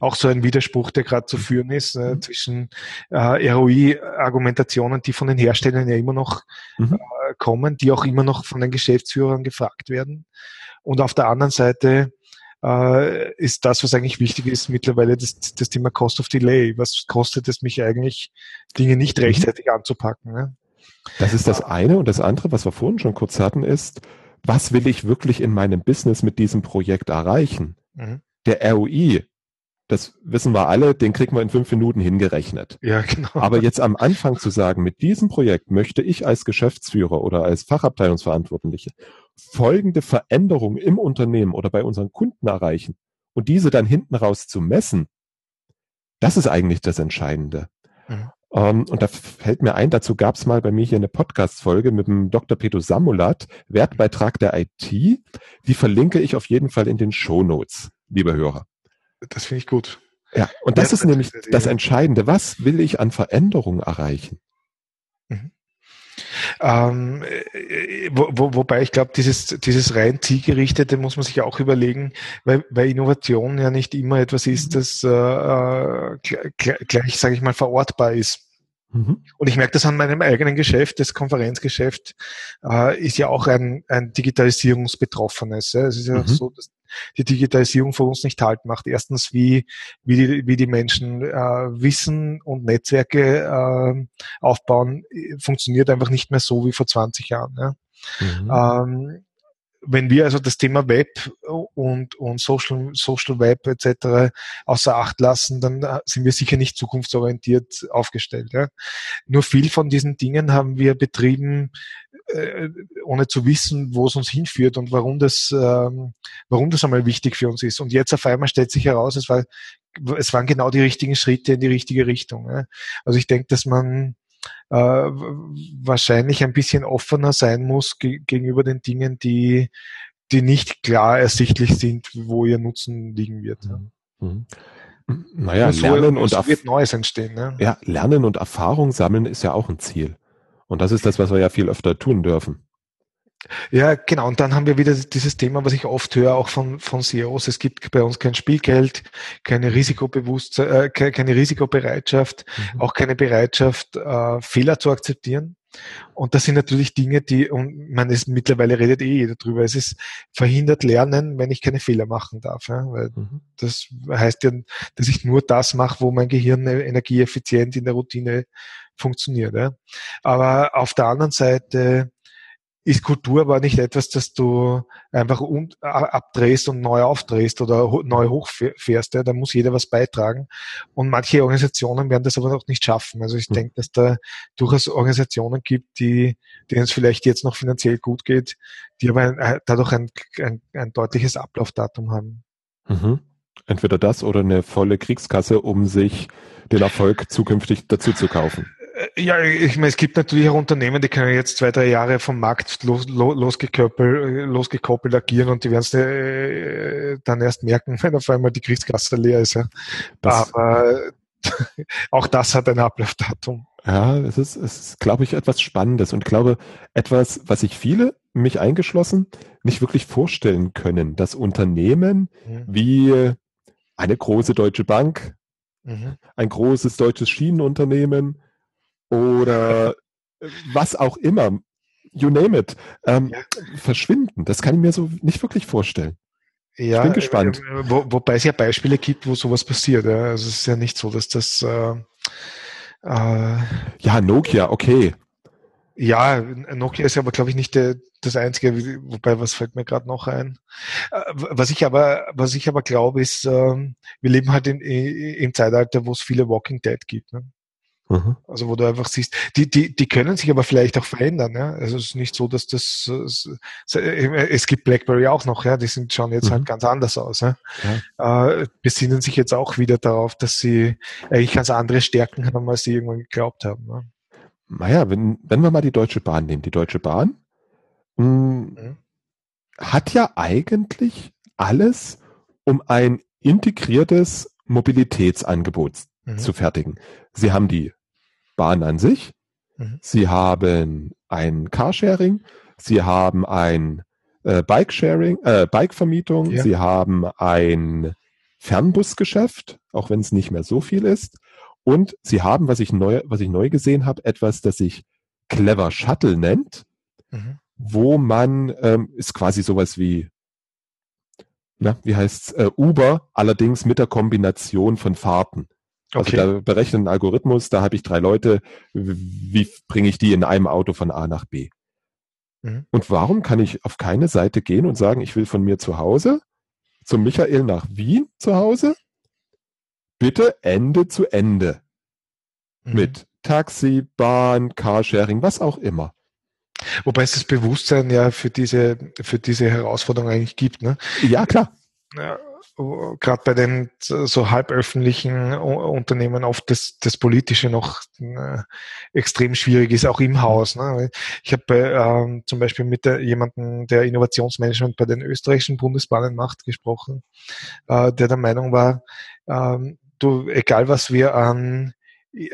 auch so ein Widerspruch, der gerade zu mhm. führen ist äh, mhm. zwischen äh, ROI-Argumentationen, die von den Herstellern ja immer noch mhm. äh, kommen, die auch immer noch von den Geschäftsführern gefragt werden. Und auf der anderen Seite äh, ist das, was eigentlich wichtig ist, mittlerweile das, das Thema Cost of Delay. Was kostet es mich eigentlich, Dinge nicht mhm. rechtzeitig anzupacken? Ne? Das ist das eine. Und das andere, was wir vorhin schon kurz hatten, ist, was will ich wirklich in meinem Business mit diesem Projekt erreichen? Mhm. Der ROI, das wissen wir alle, den kriegen wir in fünf Minuten hingerechnet. Ja, genau. Aber jetzt am Anfang zu sagen, mit diesem Projekt möchte ich als Geschäftsführer oder als Fachabteilungsverantwortliche folgende Veränderungen im Unternehmen oder bei unseren Kunden erreichen und diese dann hinten raus zu messen, das ist eigentlich das Entscheidende. Mhm. Um, ähm, und da fällt mir ein, dazu gab es mal bei mir hier eine Podcast-Folge mit dem Dr. Peter Samulat, Wertbeitrag der IT. Die verlinke ich auf jeden Fall in den Show Notes, liebe Hörer. Das finde ich gut. Ja, und das ja, ist nämlich das Entscheidende. Was will ich an Veränderungen erreichen? Ähm, äh, wo, wo, wobei ich glaube, dieses, dieses rein zielgerichtete muss man sich auch überlegen, weil, weil Innovation ja nicht immer etwas ist, mhm. das äh, äh gleich, gleich sage ich mal, verortbar ist. Mhm. Und ich merke das an meinem eigenen Geschäft, das Konferenzgeschäft äh, ist ja auch ein, ein Digitalisierungsbetroffenes. Ja. Es ist ja mhm. so, dass die Digitalisierung für uns nicht halt macht. Erstens, wie, wie, die, wie die Menschen äh, Wissen und Netzwerke äh, aufbauen, funktioniert einfach nicht mehr so wie vor 20 Jahren. Ja. Mhm. Ähm, wenn wir also das Thema Web und, und Social, Social Web etc. außer Acht lassen, dann äh, sind wir sicher nicht zukunftsorientiert aufgestellt. Ja. Nur viel von diesen Dingen haben wir betrieben, äh, ohne zu wissen, wo es uns hinführt und warum das, ähm, warum das einmal wichtig für uns ist. Und jetzt auf einmal stellt sich heraus, es, war, es waren genau die richtigen Schritte in die richtige Richtung. Ja. Also ich denke, dass man äh, wahrscheinlich ein bisschen offener sein muss ge gegenüber den Dingen, die, die nicht klar ersichtlich sind, wo ihr Nutzen liegen wird. Mhm. mhm. Naja, so, lernen und wird Neues entstehen. Ne? Ja, lernen und Erfahrung sammeln ist ja auch ein Ziel. Und das ist das, was wir ja viel öfter tun dürfen. Ja, genau. Und dann haben wir wieder dieses Thema, was ich oft höre, auch von, von CEOs. Es gibt bei uns kein Spielgeld, keine Risikobewusstsein, äh, keine Risikobereitschaft, mhm. auch keine Bereitschaft, äh, Fehler zu akzeptieren. Und das sind natürlich Dinge, die, und man ist mittlerweile redet eh jeder drüber, es ist verhindert Lernen, wenn ich keine Fehler machen darf. Ja? Weil mhm. das heißt ja, dass ich nur das mache, wo mein Gehirn energieeffizient in der Routine funktioniert. Ja? Aber auf der anderen Seite ist Kultur aber nicht etwas, das du einfach um, abdrehst und neu aufdrehst oder neu hochfährst. Ja. Da muss jeder was beitragen. Und manche Organisationen werden das aber noch nicht schaffen. Also ich mhm. denke, dass da durchaus Organisationen gibt, die, denen es vielleicht jetzt noch finanziell gut geht, die aber ein, dadurch ein, ein, ein deutliches Ablaufdatum haben. Mhm. Entweder das oder eine volle Kriegskasse, um sich den Erfolg zukünftig dazu zu kaufen. Ja, ich meine, es gibt natürlich auch Unternehmen, die können jetzt zwei, drei Jahre vom Markt los, los, losgekoppelt, losgekoppelt agieren und die werden es äh, dann erst merken, wenn auf einmal die Kriegskasse leer ist. Ja. Aber auch das hat ein Ablaufdatum. Ja, es ist, es ist, glaube ich, etwas Spannendes und glaube etwas, was sich viele, mich eingeschlossen, nicht wirklich vorstellen können, dass Unternehmen mhm. wie eine große deutsche Bank, mhm. ein großes deutsches Schienenunternehmen, oder was auch immer, you name it, ähm, ja. verschwinden. Das kann ich mir so nicht wirklich vorstellen. Ja, ich bin gespannt. Äh, wo, wobei es ja Beispiele gibt, wo sowas passiert. Ja. Also es ist ja nicht so, dass das äh, äh, ja Nokia, okay. Ja, Nokia ist aber, glaube ich, nicht der, das Einzige, wobei, was fällt mir gerade noch ein? Äh, was ich aber, was ich aber glaube, ist, äh, wir leben halt in, im Zeitalter, wo es viele Walking Dead gibt. Ne? Mhm. Also wo du einfach siehst, die, die, die können sich aber vielleicht auch verändern. Ja? Also es ist nicht so, dass das es gibt BlackBerry auch noch, ja, die sind schauen jetzt halt mhm. halt ganz anders aus. Ja? ja. Äh, besinnen sich jetzt auch wieder darauf, dass sie eigentlich ganz andere Stärken haben, als sie irgendwann geglaubt haben. Ja? Naja, wenn, wenn wir mal die Deutsche Bahn nehmen, die Deutsche Bahn mh, hm, mhm. hat ja eigentlich alles, um ein integriertes Mobilitätsangebot mhm. zu fertigen. Sie haben die Bahn an sich. Mhm. Sie haben ein Carsharing. Sie haben ein äh, Bike-Sharing, äh, Bike-Vermietung. Ja. Sie haben ein Fernbusgeschäft, auch wenn es nicht mehr so viel ist. Und sie haben, was ich neu, was ich neu gesehen habe, etwas, das sich Clever Shuttle nennt, mhm. wo man ähm, ist quasi sowas wie, na, wie heißt's, äh, Uber, allerdings mit der Kombination von Fahrten. Also okay. da berechnet ein Algorithmus, da habe ich drei Leute, wie bringe ich die in einem Auto von A nach B? Mhm. Und warum kann ich auf keine Seite gehen und sagen, ich will von mir zu Hause zum Michael nach Wien zu Hause? Bitte Ende zu Ende. Mhm. Mit Taxi, Bahn, Carsharing, was auch immer. Wobei es das Bewusstsein ja für diese, für diese Herausforderung eigentlich gibt, ne? Ja, klar. Ja, gerade bei den so halböffentlichen Unternehmen oft das, das Politische noch äh, extrem schwierig ist, auch im Haus. Ne? Ich habe ähm, zum Beispiel mit der, jemandem, der Innovationsmanagement bei den österreichischen Bundesbahnen macht, gesprochen, äh, der der Meinung war, ähm, du, egal was wir an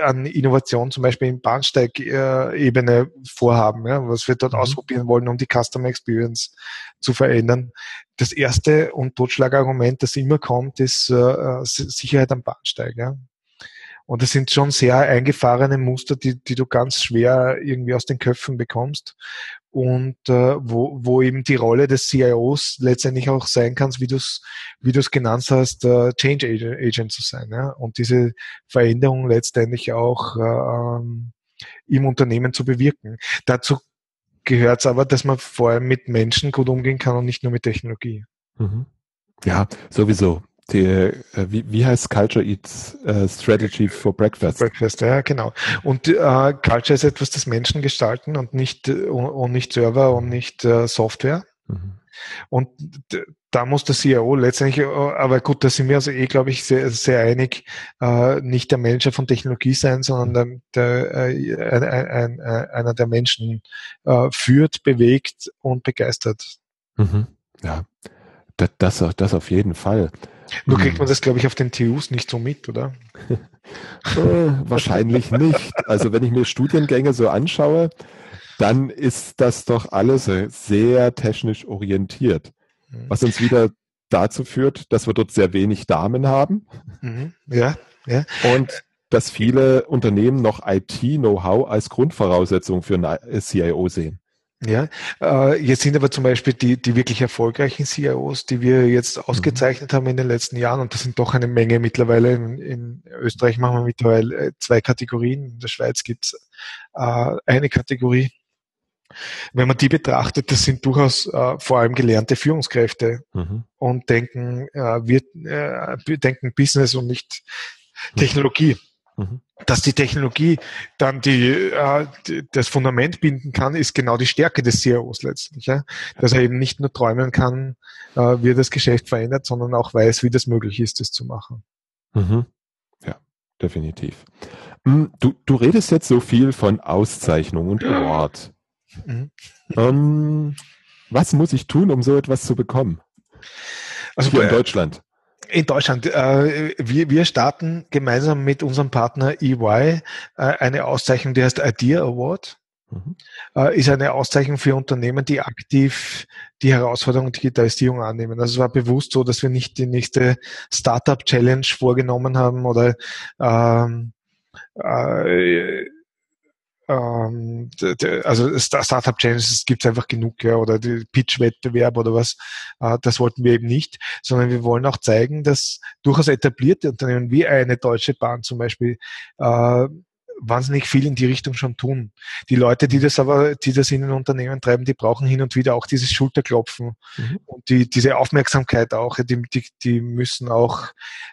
an Innovation zum Beispiel in Bahnsteigebene vorhaben, ja, was wir dort mhm. ausprobieren wollen, um die Customer Experience zu verändern. Das erste und Totschlagargument, das immer kommt, ist äh, Sicherheit am Bahnsteig. Ja. Und das sind schon sehr eingefahrene Muster, die, die du ganz schwer irgendwie aus den Köpfen bekommst und äh, wo, wo eben die Rolle des CIOs letztendlich auch sein kann, wie du es wie du's genannt hast, äh, Change Agent, Agent zu sein ja? und diese Veränderung letztendlich auch äh, ähm, im Unternehmen zu bewirken. Dazu gehört es aber, dass man vor allem mit Menschen gut umgehen kann und nicht nur mit Technologie. Mhm. Ja, sowieso die, äh, wie, wie heißt Culture Eats uh, Strategy for Breakfast? Breakfast, ja, genau. Und äh, Culture ist etwas, das Menschen gestalten und nicht, und, und nicht Server und nicht äh, Software. Mhm. Und da muss der CIO letztendlich, äh, aber gut, da sind wir also eh, glaube ich, sehr, sehr einig, äh, nicht der Manager von Technologie sein, sondern der, der, äh, ein, ein, ein, einer, der Menschen äh, führt, bewegt und begeistert. Mhm. Ja, das, das, das auf jeden Fall. Nur kriegt man das, glaube ich, auf den TUs nicht so mit, oder? wahrscheinlich nicht. Also wenn ich mir Studiengänge so anschaue, dann ist das doch alles sehr technisch orientiert. Mhm. Was uns wieder dazu führt, dass wir dort sehr wenig Damen haben. Mhm. Ja, ja. Und dass viele Unternehmen noch IT-Know-how als Grundvoraussetzung für ein CIO sehen. Ja, äh, jetzt sind aber zum Beispiel die, die wirklich erfolgreichen CIOs, die wir jetzt mhm. ausgezeichnet mhm. haben in den letzten Jahren, und das sind doch eine Menge mittlerweile. In, in Österreich machen wir mittlerweile äh, zwei Kategorien, in der Schweiz gibt's äh, eine Kategorie. Wenn man die betrachtet, das sind durchaus äh, vor allem gelernte Führungskräfte mhm. und denken, äh, wir äh, denken Business und nicht mhm. Technologie. Mhm. Dass die Technologie dann die, äh, die, das Fundament binden kann, ist genau die Stärke des CEOs letztlich. Ja? Dass er eben nicht nur träumen kann, äh, wie er das Geschäft verändert, sondern auch weiß, wie das möglich ist, das zu machen. Mhm. Ja, definitiv. Hm, du, du redest jetzt so viel von Auszeichnung und Award. Mhm. Ähm, was muss ich tun, um so etwas zu bekommen? Also Hier in Deutschland. In Deutschland. Äh, wir, wir starten gemeinsam mit unserem Partner EY äh, eine Auszeichnung, die heißt Idea Award. Mhm. Äh, ist eine Auszeichnung für Unternehmen, die aktiv die Herausforderung Digitalisierung annehmen. Also es war bewusst so, dass wir nicht die nächste Startup Challenge vorgenommen haben oder ähm, äh, ähm, also Startup Challenges gibt es einfach genug, ja, oder Pitch-Wettbewerb oder was, äh, das wollten wir eben nicht, sondern wir wollen auch zeigen, dass durchaus etablierte Unternehmen wie eine Deutsche Bahn zum Beispiel äh, wahnsinnig viel in die Richtung schon tun. Die Leute, die das aber, die das in den Unternehmen treiben, die brauchen hin und wieder auch dieses Schulterklopfen mhm. und die, diese Aufmerksamkeit auch, die, die, die müssen auch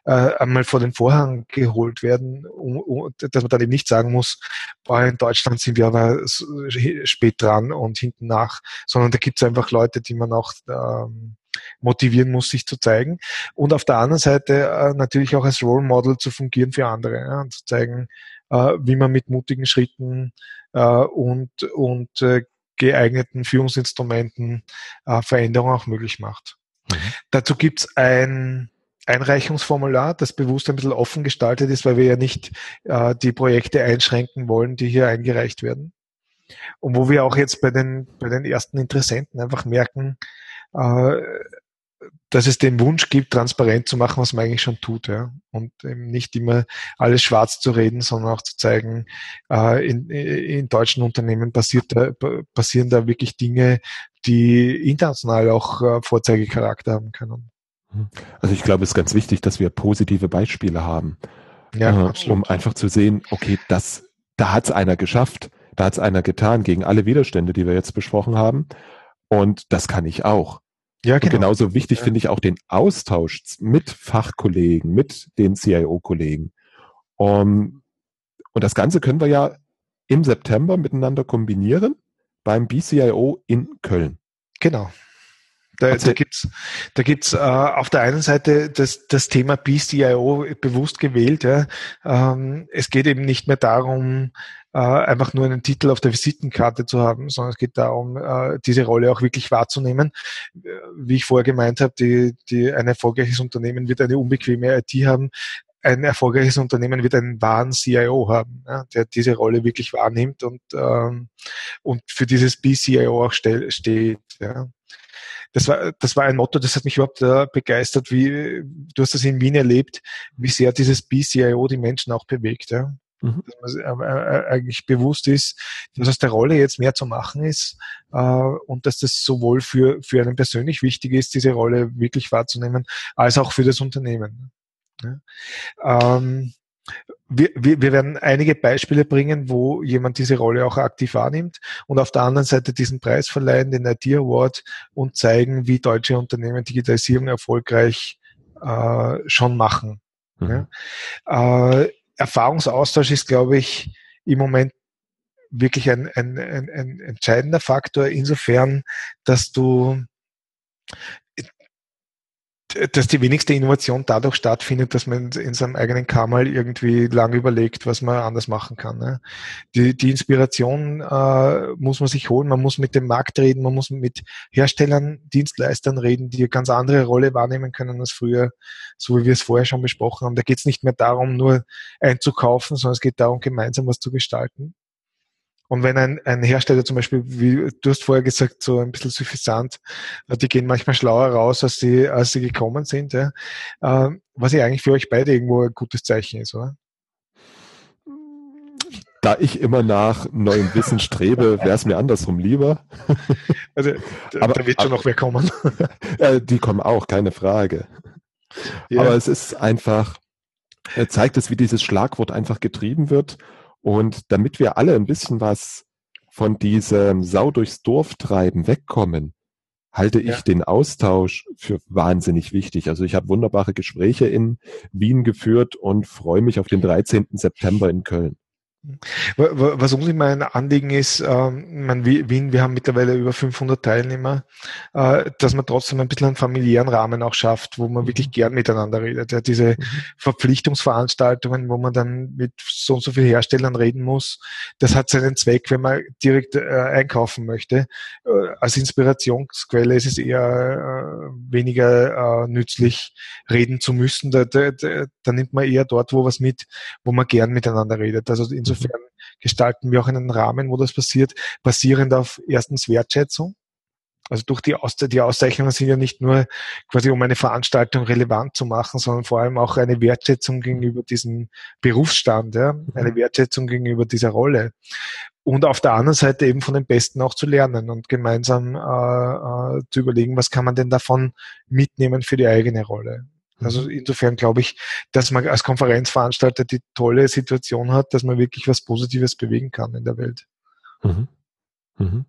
äh, einmal vor den Vorhang geholt werden, um, um, dass man dann eben nicht sagen muss, boah, in Deutschland sind wir aber spät dran und hinten nach, sondern da gibt es einfach Leute, die man auch ähm, motivieren muss, sich zu zeigen. Und auf der anderen Seite äh, natürlich auch als Role Model zu fungieren für andere ja, und zu zeigen, wie man mit mutigen Schritten äh, und, und äh, geeigneten Führungsinstrumenten äh, Veränderungen auch möglich macht. Mhm. Dazu gibt's ein Einreichungsformular, das bewusst ein bisschen offen gestaltet ist, weil wir ja nicht äh, die Projekte einschränken wollen, die hier eingereicht werden. Und wo wir auch jetzt bei den, bei den ersten Interessenten einfach merken, äh, dass es den Wunsch gibt, transparent zu machen, was man eigentlich schon tut, ja. Und eben nicht immer alles schwarz zu reden, sondern auch zu zeigen, äh, in, in deutschen Unternehmen passiert da, passieren da wirklich Dinge, die international auch äh, Vorzeigecharakter haben können. Mhm. Also ich glaube, es ist ganz wichtig, dass wir positive Beispiele haben, ja, äh, um einfach zu sehen, okay, das, da hat es einer geschafft, da hat es einer getan gegen alle Widerstände, die wir jetzt besprochen haben. Und das kann ich auch. Ja, genau. Und genauso wichtig ja. finde ich auch den Austausch mit Fachkollegen, mit den CIO-Kollegen. Um, und das Ganze können wir ja im September miteinander kombinieren beim BCIO in Köln. Genau. Da, da gibt's, da gibt's äh, auf der einen Seite das, das Thema BCIO bewusst gewählt. Ja. Ähm, es geht eben nicht mehr darum, äh, einfach nur einen Titel auf der Visitenkarte zu haben, sondern es geht darum, äh, diese Rolle auch wirklich wahrzunehmen. Äh, wie ich vorher gemeint habe, die, die, ein erfolgreiches Unternehmen wird eine unbequeme IT haben. Ein erfolgreiches Unternehmen wird einen wahren CIO haben, ja, der diese Rolle wirklich wahrnimmt und, ähm, und für dieses BCIO auch stell, steht. Ja das war, das war ein Motto, das hat mich überhaupt äh, begeistert, wie, du hast das in Wien erlebt, wie sehr dieses BCIO die Menschen auch bewegt. Ja? Mhm. Dass man äh, eigentlich bewusst ist, dass aus der Rolle jetzt mehr zu machen ist äh, und dass das sowohl für, für einen persönlich wichtig ist, diese Rolle wirklich wahrzunehmen, als auch für das Unternehmen. Ja? Ähm, wir, wir, wir werden einige Beispiele bringen, wo jemand diese Rolle auch aktiv wahrnimmt und auf der anderen Seite diesen Preis verleihen, den IT Award und zeigen, wie deutsche Unternehmen Digitalisierung erfolgreich äh, schon machen. Mhm. Ja? Äh, Erfahrungsaustausch ist, glaube ich, im Moment wirklich ein, ein, ein, ein entscheidender Faktor insofern, dass du dass die wenigste Innovation dadurch stattfindet, dass man in seinem eigenen Kammer irgendwie lange überlegt, was man anders machen kann. Ne? Die, die Inspiration äh, muss man sich holen, man muss mit dem Markt reden, man muss mit Herstellern, Dienstleistern reden, die eine ganz andere Rolle wahrnehmen können als früher, so wie wir es vorher schon besprochen haben. Da geht es nicht mehr darum, nur einzukaufen, sondern es geht darum, gemeinsam was zu gestalten. Und wenn ein, ein Hersteller zum Beispiel, wie du hast vorher gesagt, so ein bisschen suffisant, äh, die gehen manchmal schlauer raus, als sie, als sie gekommen sind, ja, äh, was ja eigentlich für euch beide irgendwo ein gutes Zeichen ist, oder? Da ich immer nach neuem Wissen strebe, wäre es mir andersrum lieber. Also, da, aber, da wird schon aber, noch wer kommen. Äh, die kommen auch, keine Frage. Ja. Aber es ist einfach, zeigt es, wie dieses Schlagwort einfach getrieben wird und damit wir alle ein bisschen was von diesem Sau durchs Dorf treiben wegkommen, halte ja. ich den Austausch für wahnsinnig wichtig. Also ich habe wunderbare Gespräche in Wien geführt und freue mich auf den 13. September in Köln. Was uns immer ein Anliegen ist, ähm, Wien, wir haben mittlerweile über 500 Teilnehmer, äh, dass man trotzdem ein bisschen einen familiären Rahmen auch schafft, wo man wirklich mhm. gern miteinander redet. Ja, diese mhm. Verpflichtungsveranstaltungen, wo man dann mit so und so vielen Herstellern reden muss, das hat seinen Zweck, wenn man direkt äh, einkaufen möchte. Äh, als Inspirationsquelle ist es eher weniger nützlich, reden zu müssen. Da, da, da nimmt man eher dort, wo was mit, wo man gern miteinander redet. Also Insofern gestalten wir auch einen Rahmen, wo das passiert, basierend auf erstens Wertschätzung. Also durch die, Aus die Auszeichnungen sind ja nicht nur quasi, um eine Veranstaltung relevant zu machen, sondern vor allem auch eine Wertschätzung gegenüber diesem Berufsstand, ja? eine mhm. Wertschätzung gegenüber dieser Rolle. Und auf der anderen Seite eben von den Besten auch zu lernen und gemeinsam äh, äh, zu überlegen, was kann man denn davon mitnehmen für die eigene Rolle. Also mhm. insofern glaube ich, dass man als Konferenzveranstalter die tolle Situation hat, dass man wirklich was Positives bewegen kann in der Welt. Mhm. Mhm.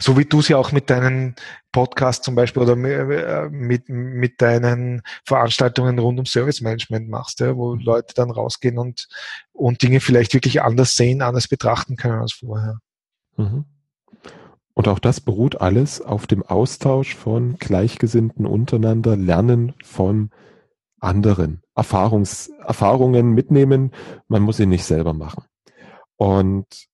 So wie du es ja auch mit deinen Podcasts zum Beispiel oder äh, mit, mit deinen Veranstaltungen rund um Service Management machst, ja, wo Leute dann rausgehen und, und Dinge vielleicht wirklich anders sehen, anders betrachten können als vorher. Mhm. Und auch das beruht alles auf dem Austausch von Gleichgesinnten untereinander, Lernen von anderen Erfahrungs Erfahrungen mitnehmen. Man muss sie nicht selber machen. Und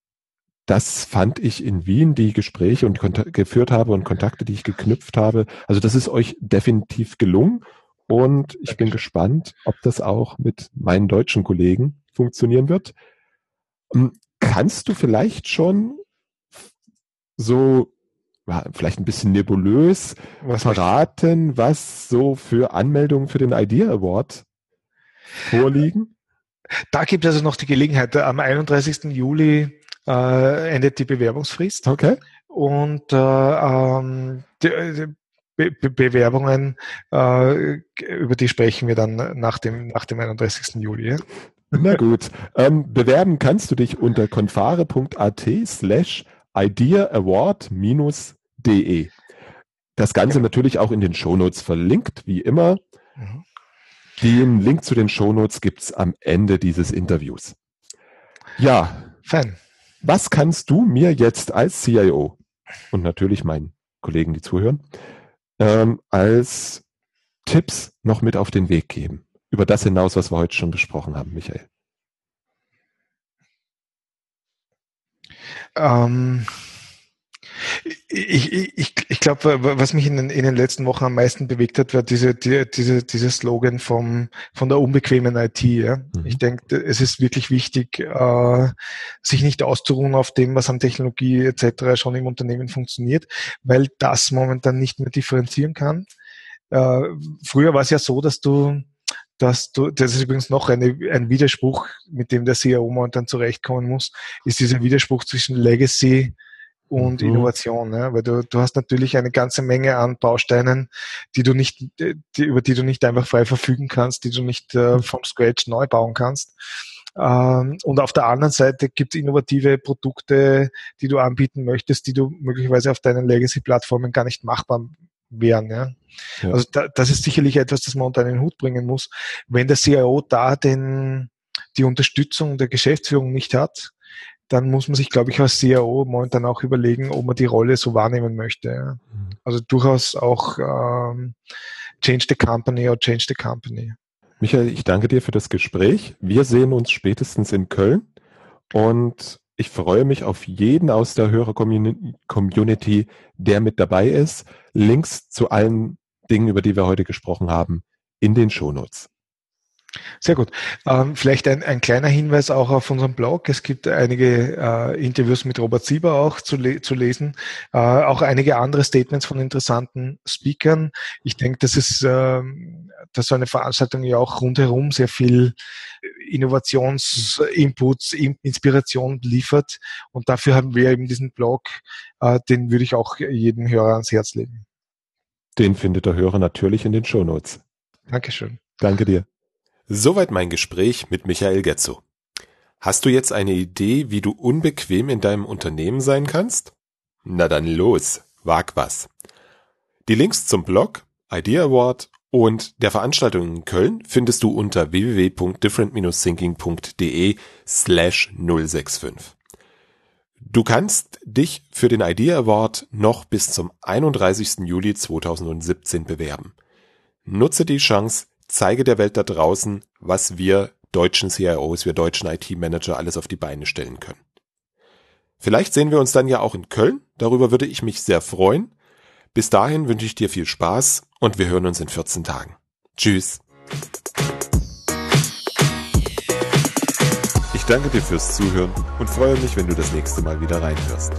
das fand ich in Wien, die Gespräche und geführt habe und Kontakte, die ich geknüpft habe. Also das ist euch definitiv gelungen. Und ich bin gespannt, ob das auch mit meinen deutschen Kollegen funktionieren wird. Ähm, kannst du vielleicht schon so vielleicht ein bisschen nebulös was verraten, was so für Anmeldungen für den Idea Award vorliegen? Da gibt es also noch die Gelegenheit. Am 31. Juli äh, endet die Bewerbungsfrist. Okay. Und äh, ähm, die, Be Be Bewerbungen, äh, über die sprechen wir dann nach dem, nach dem 31. Juli. Na gut. Ähm, bewerben kannst du dich unter confare.at slash ideaaward-de. Das Ganze natürlich auch in den Shownotes verlinkt, wie immer. Mhm. Den Link zu den Shownotes gibt's am Ende dieses Interviews. Ja. Fan. Was kannst du mir jetzt als CIO und natürlich meinen Kollegen, die zuhören, ähm, als Tipps noch mit auf den Weg geben? Über das hinaus, was wir heute schon besprochen haben, Michael. Ähm, ich, ich, ich glaube, was mich in den, in den letzten Wochen am meisten bewegt hat, war diese, die, diese, diese Slogan vom, von der unbequemen IT. Ja? Mhm. Ich denke, es ist wirklich wichtig, äh, sich nicht auszuruhen auf dem, was an Technologie etc. schon im Unternehmen funktioniert, weil das momentan nicht mehr differenzieren kann. Äh, früher war es ja so, dass du dass du, das ist übrigens noch eine, ein Widerspruch, mit dem der CIO momentan zurechtkommen muss, ist dieser Widerspruch zwischen Legacy und mhm. Innovation, ja? weil du, du hast natürlich eine ganze Menge an Bausteinen, die du nicht, die, über die du nicht einfach frei verfügen kannst, die du nicht äh, mhm. vom Scratch neu bauen kannst. Ähm, und auf der anderen Seite gibt es innovative Produkte, die du anbieten möchtest, die du möglicherweise auf deinen Legacy-Plattformen gar nicht machbar wären. Ja? ja. Also da, das ist sicherlich etwas, das man unter einen Hut bringen muss. Wenn der CIO da den, die Unterstützung der Geschäftsführung nicht hat, dann muss man sich, glaube ich, als CIO momentan auch überlegen, ob man die Rolle so wahrnehmen möchte. Ja. Mhm. Also durchaus auch ähm, Change the Company or Change the Company. Michael, ich danke dir für das Gespräch. Wir sehen uns spätestens in Köln und ich freue mich auf jeden aus der Hörer-Community, der mit dabei ist. Links zu allen Dingen, über die wir heute gesprochen haben, in den Shownotes. Sehr gut. Ähm, vielleicht ein, ein, kleiner Hinweis auch auf unserem Blog. Es gibt einige äh, Interviews mit Robert Sieber auch zu, le zu lesen, äh, auch einige andere Statements von interessanten Speakern. Ich denke, das ist, äh, dass so eine Veranstaltung ja auch rundherum sehr viel Innovationsinputs, Inspiration liefert. Und dafür haben wir eben diesen Blog, äh, den würde ich auch jedem Hörer ans Herz legen. Den findet der Hörer natürlich in den Shownotes. Dankeschön. Danke dir. Soweit mein Gespräch mit Michael Getzo. Hast du jetzt eine Idee, wie du unbequem in deinem Unternehmen sein kannst? Na dann los, wag was. Die Links zum Blog, Idea Award und der Veranstaltung in Köln findest du unter www.different-thinking.de slash 065. Du kannst dich für den Idea Award noch bis zum 31. Juli 2017 bewerben. Nutze die Chance, zeige der Welt da draußen, was wir deutschen CIOs, wir deutschen IT-Manager alles auf die Beine stellen können. Vielleicht sehen wir uns dann ja auch in Köln, darüber würde ich mich sehr freuen. Bis dahin wünsche ich dir viel Spaß und wir hören uns in 14 Tagen. Tschüss. Ich danke dir fürs Zuhören und freue mich, wenn du das nächste Mal wieder reinhörst.